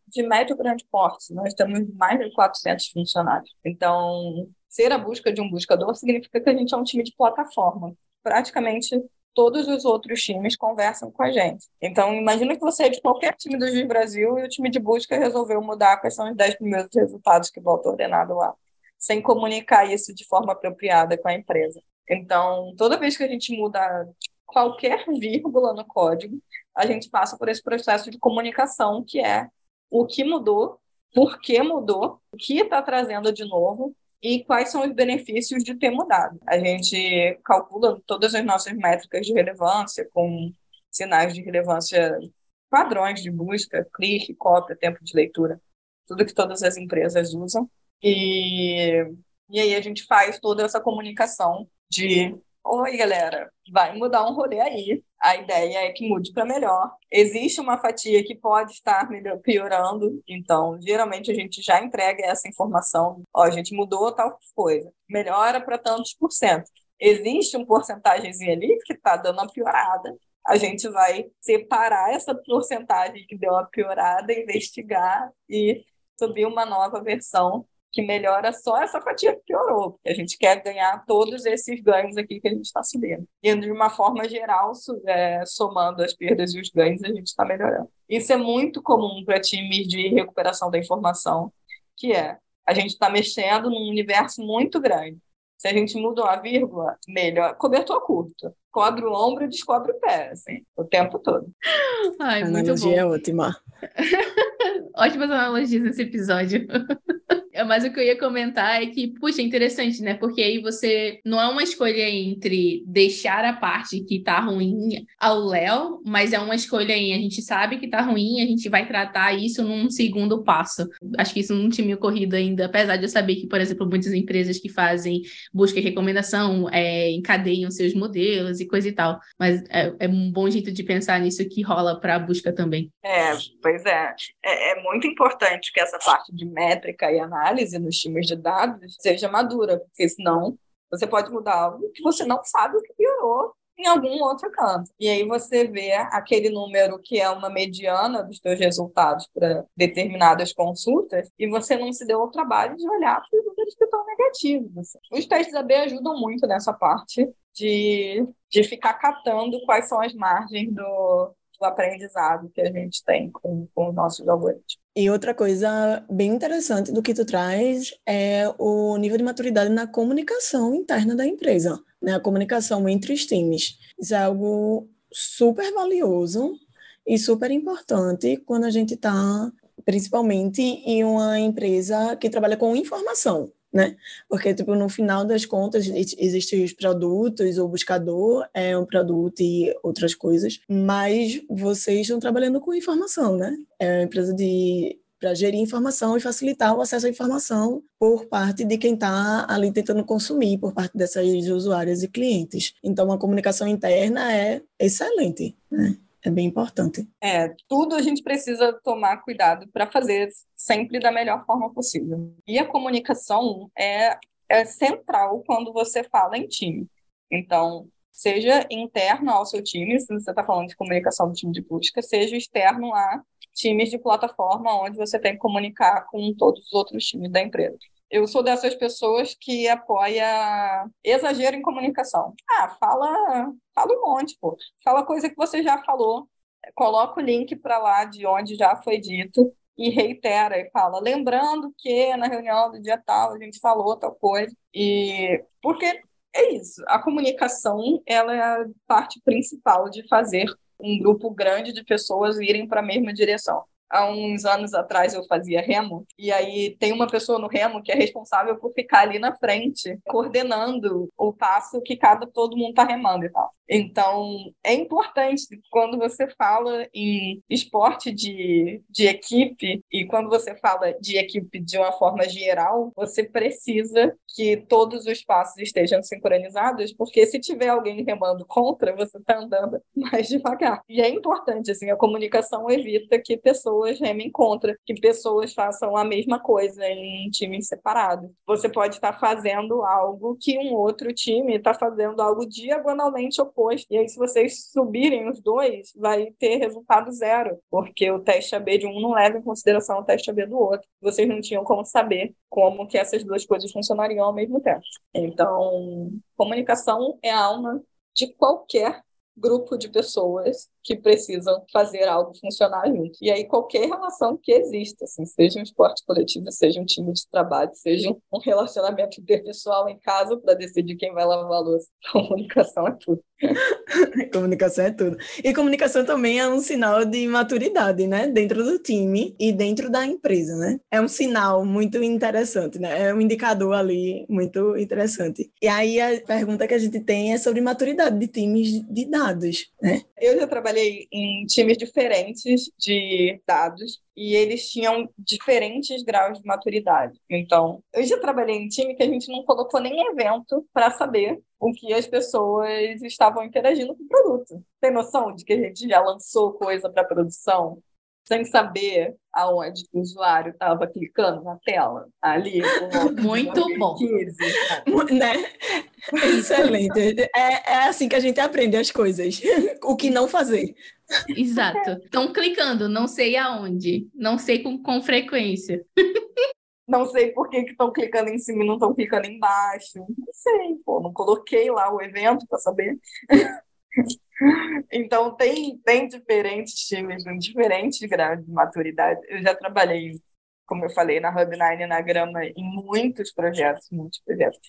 de médio grande porte. Nós temos mais de 400 funcionários. Então, ser a busca de um buscador significa que a gente é um time de plataforma. Praticamente todos os outros times conversam com a gente. Então, imagina que você é de qualquer time do Juiz Brasil e o time de busca resolveu mudar quais são os 10 primeiros resultados que volta ordenado lá, sem comunicar isso de forma apropriada com a empresa. Então, toda vez que a gente muda qualquer vírgula no código, a gente passa por esse processo de comunicação, que é o que mudou, por que mudou, o que está trazendo de novo e quais são os benefícios de ter mudado. A gente calcula todas as nossas métricas de relevância com sinais de relevância padrões de busca, clique, cópia, tempo de leitura, tudo que todas as empresas usam. E, e aí a gente faz toda essa comunicação de Oi, galera, vai mudar um rolê aí. A ideia é que mude para melhor. Existe uma fatia que pode estar melhor, piorando, então geralmente a gente já entrega essa informação. Ó, a gente mudou tal coisa, melhora para tantos por cento. Existe um porcentagemzinho ali que está dando uma piorada. A gente vai separar essa porcentagem que deu uma piorada, investigar e subir uma nova versão que melhora só essa fatia que piorou, porque a gente quer ganhar todos esses ganhos aqui que a gente está subindo. E de uma forma geral, é, somando as perdas e os ganhos, a gente está melhorando. Isso é muito comum para times de recuperação da informação, que é a gente está mexendo num universo muito grande. Se a gente muda uma vírgula, melhor. Cobertor curto. Cobre o ombro e descobre o pé, assim, o tempo todo. Ai, a muito bom. é ótima. (laughs) Ótimas analogias nesse episódio. (laughs) Mas o que eu ia comentar é que, puxa, é interessante, né? Porque aí você não é uma escolha entre deixar a parte que tá ruim ao Léo, mas é uma escolha em a gente sabe que tá ruim, a gente vai tratar isso num segundo passo. Acho que isso não tinha me ocorrido ainda, apesar de eu saber que, por exemplo, muitas empresas que fazem busca e recomendação é, encadeiam seus modelos e coisa e tal. Mas é, é um bom jeito de pensar nisso que rola para a busca também. É, pois é. é. É muito importante que essa parte de métrica e análise nos times de dados seja madura, porque senão você pode mudar algo que você não sabe o que piorou em algum outro canto. E aí você vê aquele número que é uma mediana dos seus resultados para determinadas consultas e você não se deu o trabalho de olhar para os números que estão negativos. Os testes AB ajudam muito nessa parte de, de ficar catando quais são as margens do, do aprendizado que a gente tem com, com os nossos algoritmos. E outra coisa bem interessante do que tu traz é o nível de maturidade na comunicação interna da empresa, né? A comunicação entre os times. Isso é algo super valioso e super importante quando a gente está, principalmente em uma empresa que trabalha com informação né? Porque, tipo, no final das contas, existem os produtos, o buscador é um produto e outras coisas, mas vocês estão trabalhando com informação, né? É uma empresa de para gerir informação e facilitar o acesso à informação por parte de quem está ali tentando consumir, por parte dessas usuárias e clientes. Então, a comunicação interna é excelente. Né? É bem importante. É, tudo a gente precisa tomar cuidado para fazer sempre da melhor forma possível. E a comunicação é, é central quando você fala em time. Então, seja interno ao seu time, se você está falando de comunicação do time de busca, seja externo a times de plataforma, onde você tem que comunicar com todos os outros times da empresa. Eu sou dessas pessoas que apoia exagero em comunicação. Ah, fala, fala um monte, pô. Fala coisa que você já falou. Coloca o link para lá de onde já foi dito e reitera e fala, lembrando que na reunião do dia tal a gente falou tal coisa. E porque é isso, a comunicação ela é a parte principal de fazer um grupo grande de pessoas irem para a mesma direção há uns anos atrás eu fazia remo, e aí tem uma pessoa no remo que é responsável por ficar ali na frente, coordenando o passo que cada todo mundo está remando e tal. Então, é importante quando você fala em esporte de, de equipe e quando você fala de equipe de uma forma geral, você precisa que todos os passos estejam sincronizados, porque se tiver alguém remando contra, você está andando (laughs) mais devagar. E é importante, assim, a comunicação evita que pessoas remem contra, que pessoas façam a mesma coisa em times separados. Você pode estar fazendo algo que um outro time está fazendo algo diagonalmente oposto oposto. E aí, se vocês subirem os dois, vai ter resultado zero, porque o teste AB de um não leva em consideração o teste AB do outro. Vocês não tinham como saber como que essas duas coisas funcionariam ao mesmo tempo. Então, comunicação é a alma de qualquer grupo de pessoas que precisam fazer algo funcionar junto. E aí qualquer relação que exista, assim, seja um esporte coletivo, seja um time de trabalho, seja um relacionamento interpessoal em casa para decidir quem vai lavar a louça. (laughs) Comunicação é tudo. (laughs) comunicação é tudo. E comunicação também é um sinal de maturidade, né? Dentro do time e dentro da empresa, né? É um sinal muito interessante, né? É um indicador ali muito interessante. E aí a pergunta que a gente tem é sobre maturidade de times de dados, né? Eu já trabalhei em times diferentes de dados e eles tinham diferentes graus de maturidade. Então, eu já trabalhei em time que a gente não colocou nem evento para saber o que as pessoas estavam interagindo com o produto. Tem noção de que a gente já lançou coisa para produção sem saber aonde o usuário estava clicando na tela, ali. Muito bom. 15, né? Excelente. É, é assim que a gente aprende as coisas. o que não fazer. Exato. Estão clicando, não sei aonde, não sei com, com frequência. Não sei por que estão clicando em cima e não estão clicando embaixo. Não sei, pô, não coloquei lá o evento para saber. Então, tem, tem diferentes times, com diferentes graus de maturidade. Eu já trabalhei, como eu falei, na Hub9 e na Grama em muitos projetos, muitos projetos.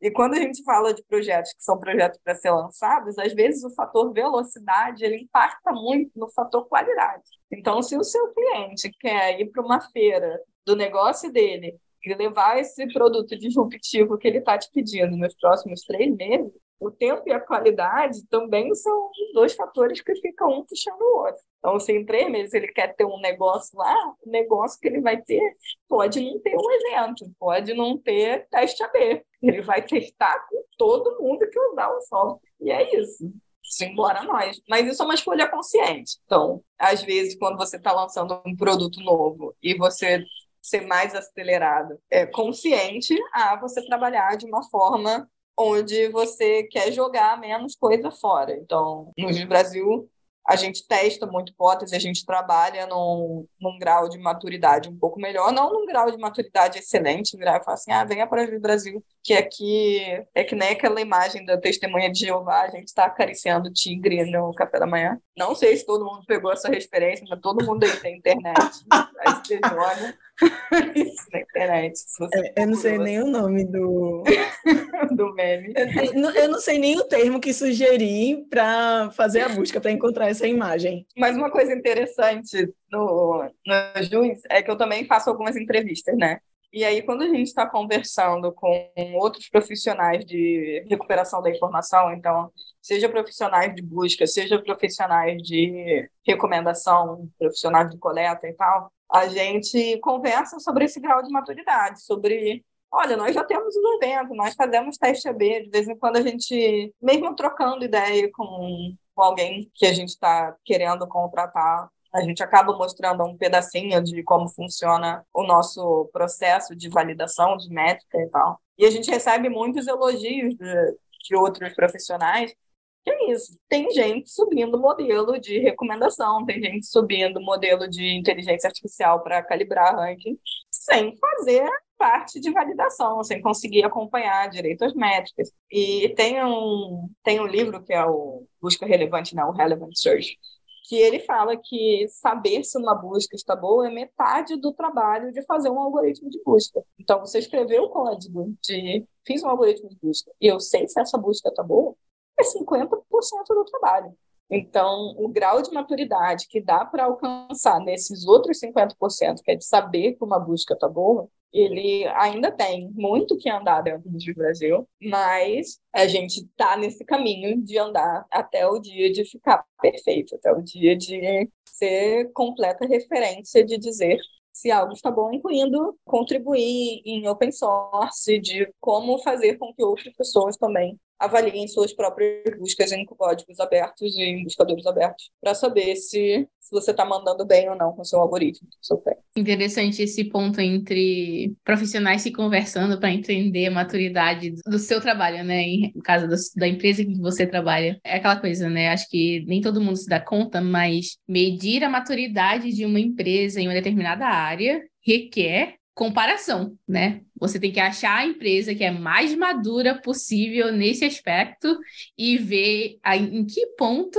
E quando a gente fala de projetos que são projetos para ser lançados, às vezes o fator velocidade ele impacta muito no fator qualidade. Então, se o seu cliente quer ir para uma feira do negócio dele e levar esse produto disruptivo que ele está te pedindo nos próximos três meses, o tempo e a qualidade também são dois fatores que ficam um puxando o outro. Então, se em três meses ele quer ter um negócio lá, o negócio que ele vai ter pode não ter um evento, pode não ter teste AB. Ele vai testar com todo mundo que usar o software. E é isso. Simbora nós. Mas isso é uma escolha consciente. Então, às vezes, quando você está lançando um produto novo e você ser mais acelerado, é consciente a você trabalhar de uma forma onde você quer jogar menos coisa fora. Então, no Brasil, a gente testa muito hipótese, a gente trabalha num, num grau de maturidade um pouco melhor, não num grau de maturidade excelente, virar e falar assim, ah, venha para o Brasil, que aqui é que nem aquela imagem da testemunha de Jeová, a gente está acariciando tigre no café da manhã. Não sei se todo mundo pegou essa referência, mas todo mundo aí tem internet. (laughs) Aí você joga isso na internet. É, eu não sei nem o nome do, (laughs) do meme. Eu, eu, não sei nem o termo que sugeri para fazer a busca, para encontrar essa imagem. Mas uma coisa interessante no, no Juiz é que eu também faço algumas entrevistas, né? E aí, quando a gente está conversando com outros profissionais de recuperação da informação, então, seja profissionais de busca, seja profissionais de recomendação, profissionais de coleta e tal, a gente conversa sobre esse grau de maturidade, sobre olha, nós já temos um evento, nós fazemos teste AB, de vez em quando a gente, mesmo trocando ideia com, com alguém que a gente está querendo contratar, a gente acaba mostrando um pedacinho de como funciona o nosso processo de validação de métrica e tal. E a gente recebe muitos elogios de, de outros profissionais que é isso. Tem gente subindo modelo de recomendação, tem gente subindo modelo de inteligência artificial para calibrar ranking, sem fazer parte de validação, sem conseguir acompanhar direito as métricas. E tem um, tem um livro que é o Busca Relevante, não, né, o Relevant Search, que ele fala que saber se uma busca está boa é metade do trabalho de fazer um algoritmo de busca. Então, você escreveu o código de fiz um algoritmo de busca e eu sei se essa busca está boa, é 50% do trabalho. Então, o grau de maturidade que dá para alcançar nesses outros 50%, que é de saber que uma busca está boa, ele ainda tem muito que andar dentro do Brasil, mas a gente está nesse caminho de andar até o dia de ficar perfeito, até o dia de ser completa referência de dizer se algo está bom, incluindo contribuir em open source, de como fazer com que outras pessoas também avaliem suas próprias buscas em códigos abertos e em buscadores abertos para saber se, se você está mandando bem ou não com seu algoritmo, seu. Interessante esse ponto entre profissionais se conversando para entender a maturidade do seu trabalho, né? No caso da empresa que você trabalha. É aquela coisa, né? Acho que nem todo mundo se dá conta, mas medir a maturidade de uma empresa em uma determinada área requer comparação, né? Você tem que achar a empresa que é mais madura possível nesse aspecto e ver em que ponto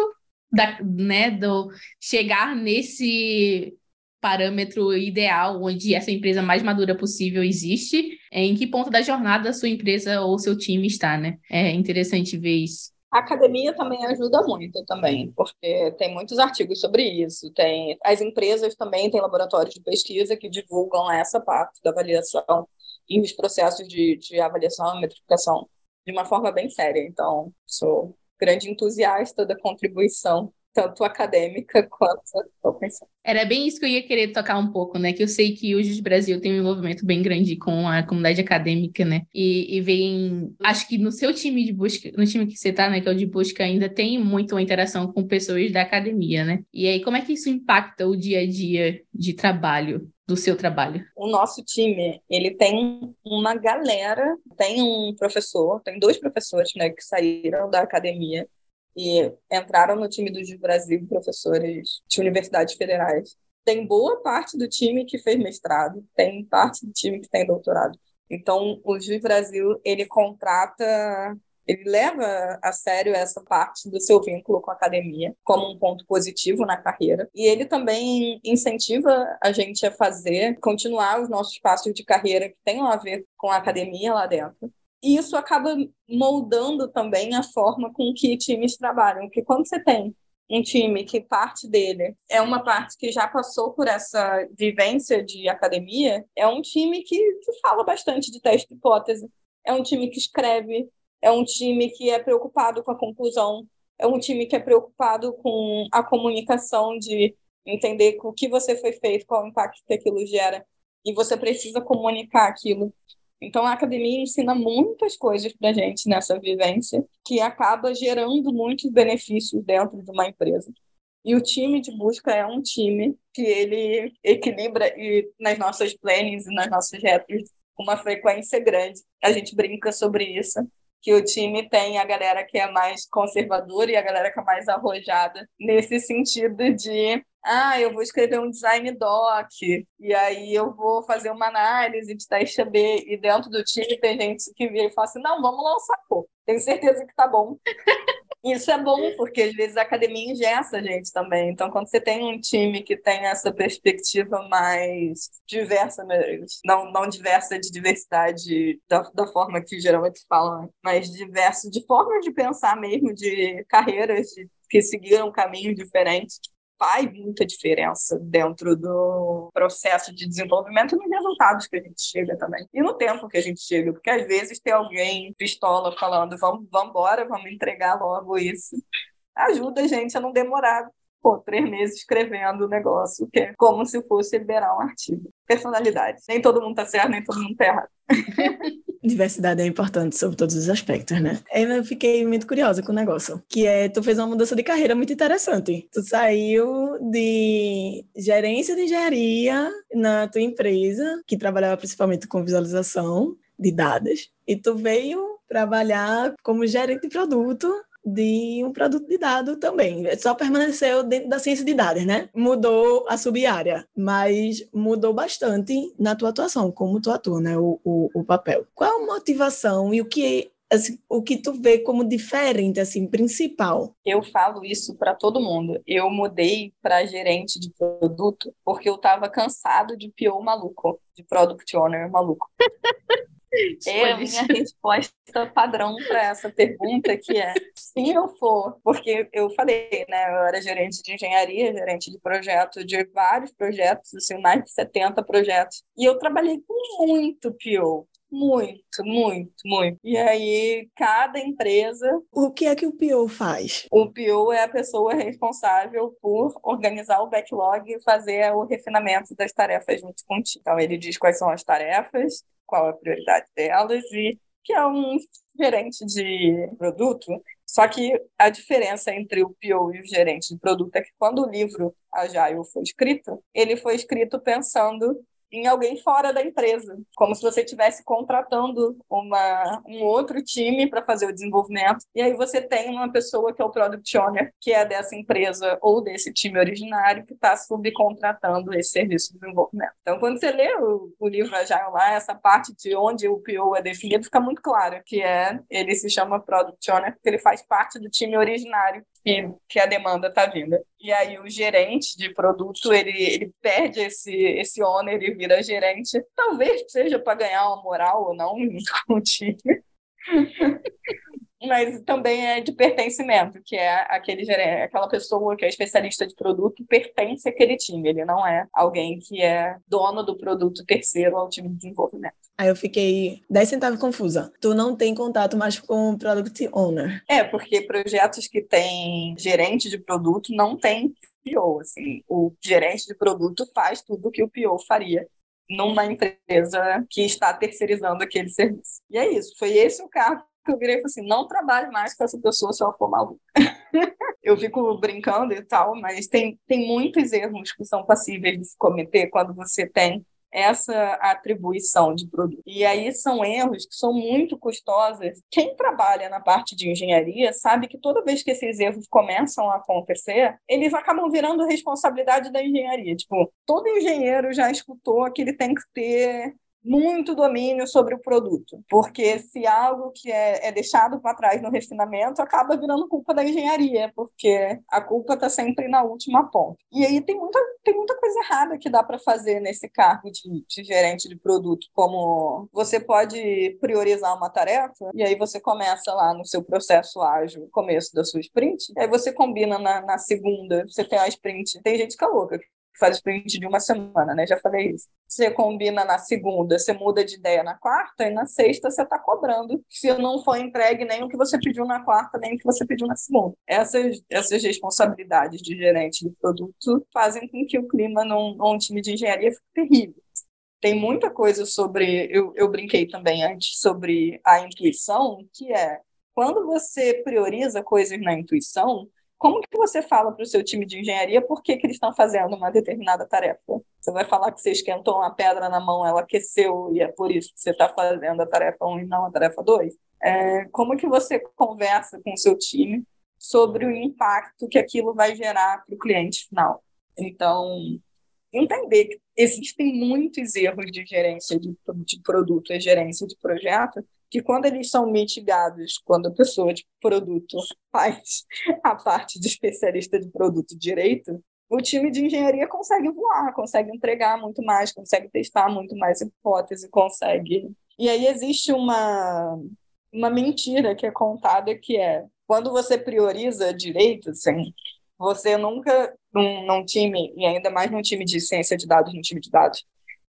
da, né, do chegar nesse parâmetro ideal onde essa empresa mais madura possível existe, em que ponto da jornada a sua empresa ou seu time está, né? É interessante ver isso. A academia também ajuda muito também, porque tem muitos artigos sobre isso. Tem as empresas também têm laboratórios de pesquisa que divulgam essa parte da avaliação e os processos de, de avaliação e metrificação de uma forma bem séria. Então, sou grande entusiasta da contribuição tanto acadêmica quanto open Era bem isso que eu ia querer tocar um pouco, né? Que eu sei que hoje o Brasil tem um envolvimento bem grande com a comunidade acadêmica, né? E, e vem. Acho que no seu time de busca, no time que você tá, né? Que é o de busca, ainda tem muito uma interação com pessoas da academia, né? E aí, como é que isso impacta o dia a dia de trabalho do seu trabalho? O nosso time, ele tem uma galera, tem um professor, tem dois professores, né, que saíram da academia e entraram no time do Juiz Brasil professores de universidades federais. Tem boa parte do time que fez mestrado, tem parte do time que tem doutorado. Então, o Juiz Brasil, ele contrata, ele leva a sério essa parte do seu vínculo com a academia como um ponto positivo na carreira. E ele também incentiva a gente a fazer, continuar os nossos passos de carreira que tenham a ver com a academia lá dentro. E isso acaba moldando também a forma com que times trabalham. Porque quando você tem um time que parte dele é uma parte que já passou por essa vivência de academia, é um time que, que fala bastante de teste de hipótese, é um time que escreve, é um time que é preocupado com a conclusão, é um time que é preocupado com a comunicação de entender o que você foi feito, qual o impacto que aquilo gera, e você precisa comunicar aquilo. Então, a academia ensina muitas coisas para gente nessa vivência, que acaba gerando muitos benefícios dentro de uma empresa. E o time de busca é um time que ele equilibra e nas nossas plannings e nas nossas retas uma frequência grande. A gente brinca sobre isso, que o time tem a galera que é mais conservadora e a galera que é mais arrojada, nesse sentido de ah, eu vou escrever um design doc, e aí eu vou fazer uma análise de teste AB, e dentro do time tem gente que vira e fala assim, não, vamos lançar, pô, tenho certeza que tá bom. (laughs) Isso é bom, porque às vezes a academia ingessa a gente também. Então, quando você tem um time que tem essa perspectiva mais diversa, não, não diversa de diversidade da, da forma que geralmente falam, mas diverso de forma de pensar mesmo, de carreiras de, que seguiram caminhos diferentes, faz muita diferença dentro do processo de desenvolvimento e nos resultados que a gente chega também. E no tempo que a gente chega, porque às vezes tem alguém pistola falando, vamos, vamos embora, vamos entregar logo isso. Ajuda a gente a não demorar pô, três meses escrevendo o negócio, que é como se fosse liberar um artigo. Personalidade. Nem todo mundo tá certo, nem todo mundo tá errado. (laughs) Diversidade é importante sobre todos os aspectos, né? Eu fiquei muito curiosa com o negócio, que é, tu fez uma mudança de carreira muito interessante. Tu saiu de gerência de engenharia na tua empresa, que trabalhava principalmente com visualização de dados, e tu veio trabalhar como gerente de produto de um produto de dado também. Só permaneceu dentro da ciência de dados, né? Mudou a sub-área, mas mudou bastante na tua atuação, como tu atua, né? O, o, o papel. Qual a motivação e o que Assim, o que tu vê como diferente, assim, principal? Eu falo isso para todo mundo. Eu mudei para gerente de produto porque eu estava cansado de PO maluco, de product owner maluco. (laughs) (laughs) É a minha resposta padrão para essa pergunta, que é se eu for, porque eu falei, né, eu era gerente de engenharia, gerente de projeto, de vários projetos, assim, mais de 70 projetos, e eu trabalhei com muito PO, muito, muito, muito. E aí, cada empresa. O que é que o PO faz? O PO é a pessoa responsável por organizar o backlog e fazer o refinamento das tarefas junto contigo. Então, ele diz quais são as tarefas, qual a prioridade delas e que é um gerente de produto. Só que a diferença entre o PO e o gerente de produto é que quando o livro Agile foi escrito, ele foi escrito pensando em alguém fora da empresa, como se você estivesse contratando uma, um outro time para fazer o desenvolvimento. E aí você tem uma pessoa que é o product owner, que é dessa empresa ou desse time originário, que está subcontratando esse serviço de desenvolvimento. Então, quando você lê o, o livro Agile lá, essa parte de onde o PO é definido fica muito claro, que é ele se chama product owner porque ele faz parte do time originário que, que a demanda está vindo. E aí o gerente de produto, ele, ele perde esse, esse owner e vira gerente, talvez seja para ganhar uma moral ou não (laughs) com o time. Mas também é de pertencimento, que é aquele gerente, aquela pessoa que é especialista de produto pertence àquele time, ele não é alguém que é dono do produto terceiro ao time de desenvolvimento. Aí eu fiquei 10 centavos confusa. Tu não tem contato mais com o Product Owner. É, porque projetos que têm gerente de produto não tem PO. Assim. O gerente de produto faz tudo o que o PO faria numa empresa que está terceirizando aquele serviço. E é isso. Foi esse o cargo eu virei e falei assim, não trabalhe mais com essa pessoa se ela for maluca. (laughs) eu fico brincando e tal, mas tem, tem muitos erros que são passíveis de se cometer quando você tem essa atribuição de produto. E aí são erros que são muito custosos. Quem trabalha na parte de engenharia sabe que toda vez que esses erros começam a acontecer, eles acabam virando responsabilidade da engenharia. Tipo, todo engenheiro já escutou que ele tem que ter muito domínio sobre o produto, porque se algo que é, é deixado para trás no refinamento acaba virando culpa da engenharia, porque a culpa está sempre na última ponta. E aí tem muita, tem muita coisa errada que dá para fazer nesse cargo de, de gerente de produto, como você pode priorizar uma tarefa e aí você começa lá no seu processo ágil, começo da sua sprint, aí você combina na, na segunda, você tem a sprint. Tem gente que é louca, faz sprint de uma semana, né? Já falei isso. Você combina na segunda, você muda de ideia na quarta, e na sexta você está cobrando se não foi entregue nem o que você pediu na quarta, nem o que você pediu na segunda. Essas, essas responsabilidades de gerente de produto fazem com que o clima num, num time de engenharia fique terrível. Tem muita coisa sobre. Eu, eu brinquei também antes sobre a intuição, que é quando você prioriza coisas na intuição, como que você fala para o seu time de engenharia por que, que eles estão fazendo uma determinada tarefa? Você vai falar que você esquentou uma pedra na mão, ela aqueceu e é por isso que você está fazendo a tarefa 1 e não a tarefa 2? É, como que você conversa com o seu time sobre o impacto que aquilo vai gerar para o cliente final? Então, entender que existem muitos erros de gerência de, de produto e gerência de projeto que quando eles são mitigados, quando a pessoa de produto faz a parte de especialista de produto direito, o time de engenharia consegue voar, consegue entregar muito mais, consegue testar muito mais hipótese, consegue. E aí existe uma, uma mentira que é contada que é quando você prioriza direito, assim, você nunca, num, num time, e ainda mais num time de ciência de dados, num time de dados,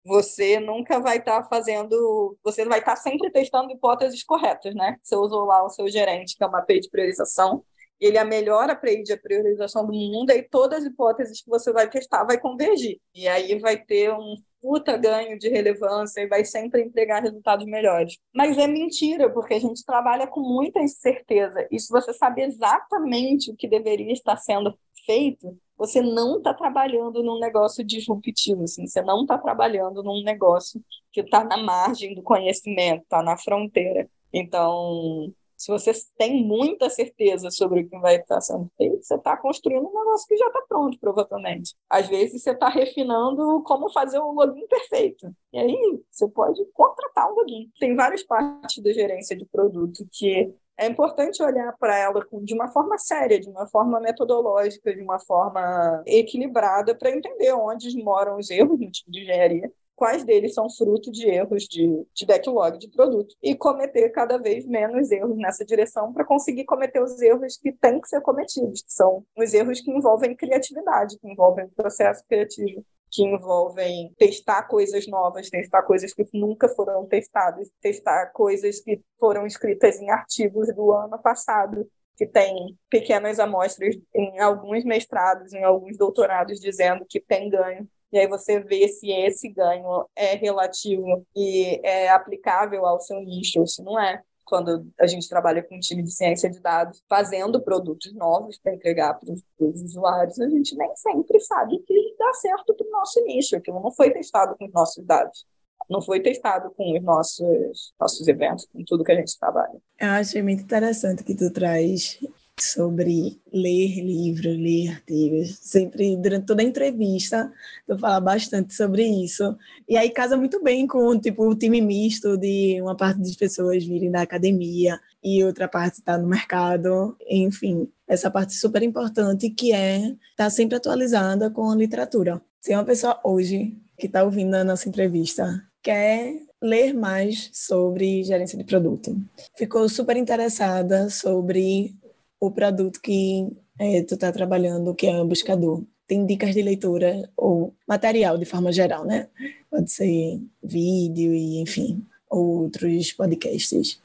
você nunca vai estar tá fazendo, você vai estar tá sempre testando hipóteses corretas, né? Você usou lá o seu gerente, que é uma API de priorização, ele é a melhor API de priorização do mundo, e todas as hipóteses que você vai testar vai convergir. E aí vai ter um puta ganho de relevância e vai sempre entregar resultados melhores. Mas é mentira, porque a gente trabalha com muita incerteza. E se você sabe exatamente o que deveria estar sendo feito, você não está trabalhando num negócio disruptivo, assim, você não está trabalhando num negócio que está na margem do conhecimento, está na fronteira. Então, se você tem muita certeza sobre o que vai estar sendo feito, você está construindo um negócio que já está pronto, provavelmente. Às vezes, você está refinando como fazer um login perfeito. E aí, você pode contratar um login. Tem várias partes da gerência de produto que é importante olhar para ela de uma forma séria, de uma forma metodológica, de uma forma equilibrada, para entender onde moram os erros no tipo de engenharia, quais deles são fruto de erros de, de backlog de produto, e cometer cada vez menos erros nessa direção para conseguir cometer os erros que têm que ser cometidos, que são os erros que envolvem criatividade, que envolvem processo criativo que envolvem testar coisas novas, testar coisas que nunca foram testadas, testar coisas que foram escritas em artigos do ano passado, que tem pequenas amostras em alguns mestrados, em alguns doutorados, dizendo que tem ganho. E aí você vê se esse ganho é relativo e é aplicável ao seu nicho ou se não é quando a gente trabalha com um time de ciência de dados, fazendo produtos novos para entregar para os usuários, a gente nem sempre sabe que dá certo para o nosso nicho. Aquilo não foi testado com os nossos dados. Não foi testado com os nossos, nossos eventos, com tudo que a gente trabalha. Eu achei muito interessante que tu traz sobre ler livros, ler artigos. Sempre, durante toda a entrevista, eu falo bastante sobre isso. E aí casa muito bem com tipo, o time misto de uma parte das pessoas virem da academia e outra parte está no mercado. Enfim, essa parte super importante que é estar tá sempre atualizada com a literatura. Se uma pessoa hoje que está ouvindo a nossa entrevista quer ler mais sobre gerência de produto. Ficou super interessada sobre o produto que é, tu está trabalhando, que é o buscador. Tem dicas de leitura ou material de forma geral, né? Pode ser vídeo e, enfim, outros podcasts.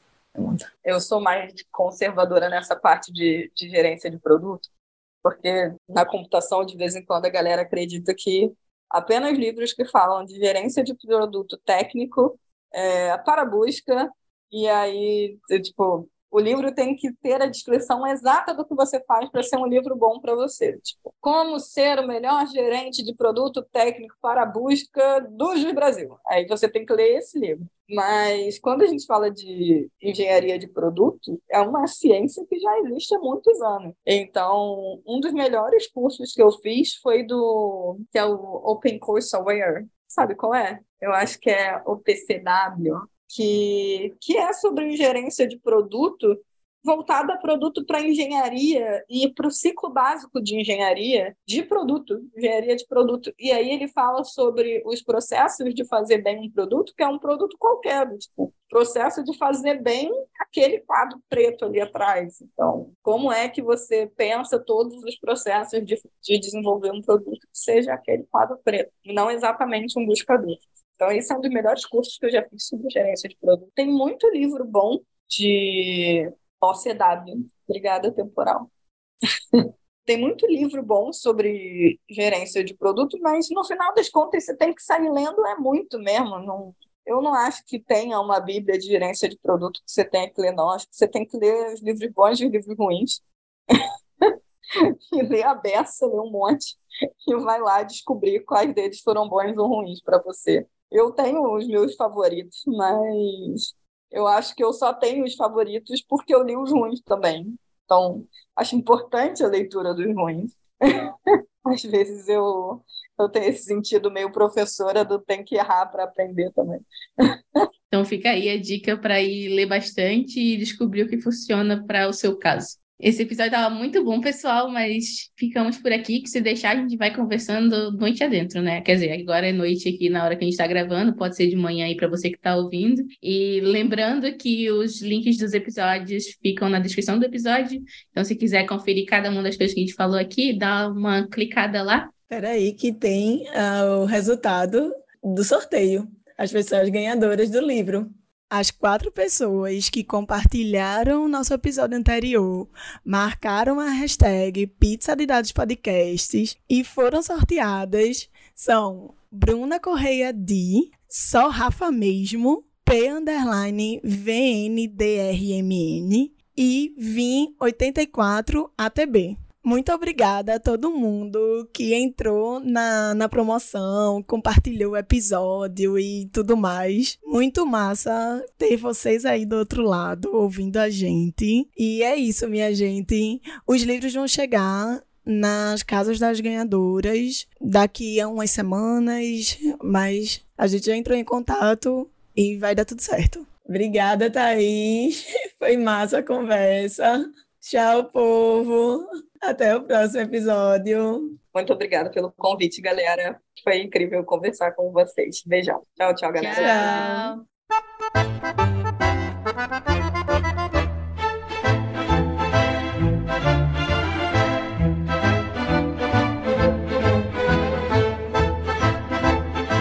Eu sou mais conservadora nessa parte de, de gerência de produto, porque na computação, de vez em quando, a galera acredita que apenas livros que falam de gerência de produto técnico é, para busca, e aí, tipo, o livro tem que ter a descrição exata do que você faz para ser um livro bom para você. Tipo, como ser o melhor gerente de produto técnico para a busca do Juiz Brasil. Aí você tem que ler esse livro. Mas quando a gente fala de engenharia de produto, é uma ciência que já existe há muitos anos. Então, um dos melhores cursos que eu fiz foi do que é o Open Course Aware. Sabe qual é? eu acho que é o PCW, que, que é sobre gerência de produto voltada a produto para engenharia e para o ciclo básico de engenharia de produto, engenharia de produto. E aí ele fala sobre os processos de fazer bem um produto, que é um produto qualquer, tipo, processo de fazer bem aquele quadro preto ali atrás. Então, como é que você pensa todos os processos de, de desenvolver um produto que seja aquele quadro preto, não exatamente um buscador. Então, esse é um dos melhores cursos que eu já fiz sobre gerência de produto. Tem muito livro bom de OCW, Brigada Temporal. (laughs) tem muito livro bom sobre gerência de produto, mas no final das contas você tem que sair lendo é muito mesmo. Não, eu não acho que tenha uma bíblia de gerência de produto que você tenha que ler, não. Acho que você tem que ler os livros bons e os livros ruins. (laughs) e ler a beça, ler um monte, e vai lá descobrir quais deles foram bons ou ruins para você. Eu tenho os meus favoritos, mas eu acho que eu só tenho os favoritos porque eu li os ruins também. Então, acho importante a leitura dos ruins. (laughs) Às vezes eu, eu tenho esse sentido meio professora do tem que errar para aprender também. Então fica aí a dica para ir ler bastante e descobrir o que funciona para o seu caso. Esse episódio estava muito bom, pessoal, mas ficamos por aqui, que se deixar a gente vai conversando noite adentro, né? Quer dizer, agora é noite aqui na hora que a gente está gravando, pode ser de manhã aí para você que está ouvindo. E lembrando que os links dos episódios ficam na descrição do episódio, então se quiser conferir cada uma das coisas que a gente falou aqui, dá uma clicada lá. Espera aí que tem uh, o resultado do sorteio, as pessoas ganhadoras do livro. As quatro pessoas que compartilharam nosso episódio anterior marcaram a hashtag Pizza de Dados Podcasts e foram sorteadas são Bruna Correia D, só Rafa mesmo, P underline VNDRMN e Vim84 ATB. Muito obrigada a todo mundo que entrou na, na promoção, compartilhou o episódio e tudo mais. Muito massa ter vocês aí do outro lado ouvindo a gente. E é isso, minha gente. Os livros vão chegar nas casas das ganhadoras daqui a umas semanas, mas a gente já entrou em contato e vai dar tudo certo. Obrigada, Thaís. (laughs) Foi massa a conversa. Tchau, povo. Até o próximo episódio. Muito obrigada pelo convite, galera. Foi incrível conversar com vocês. Beijão. Tchau, tchau, galera. Tchau.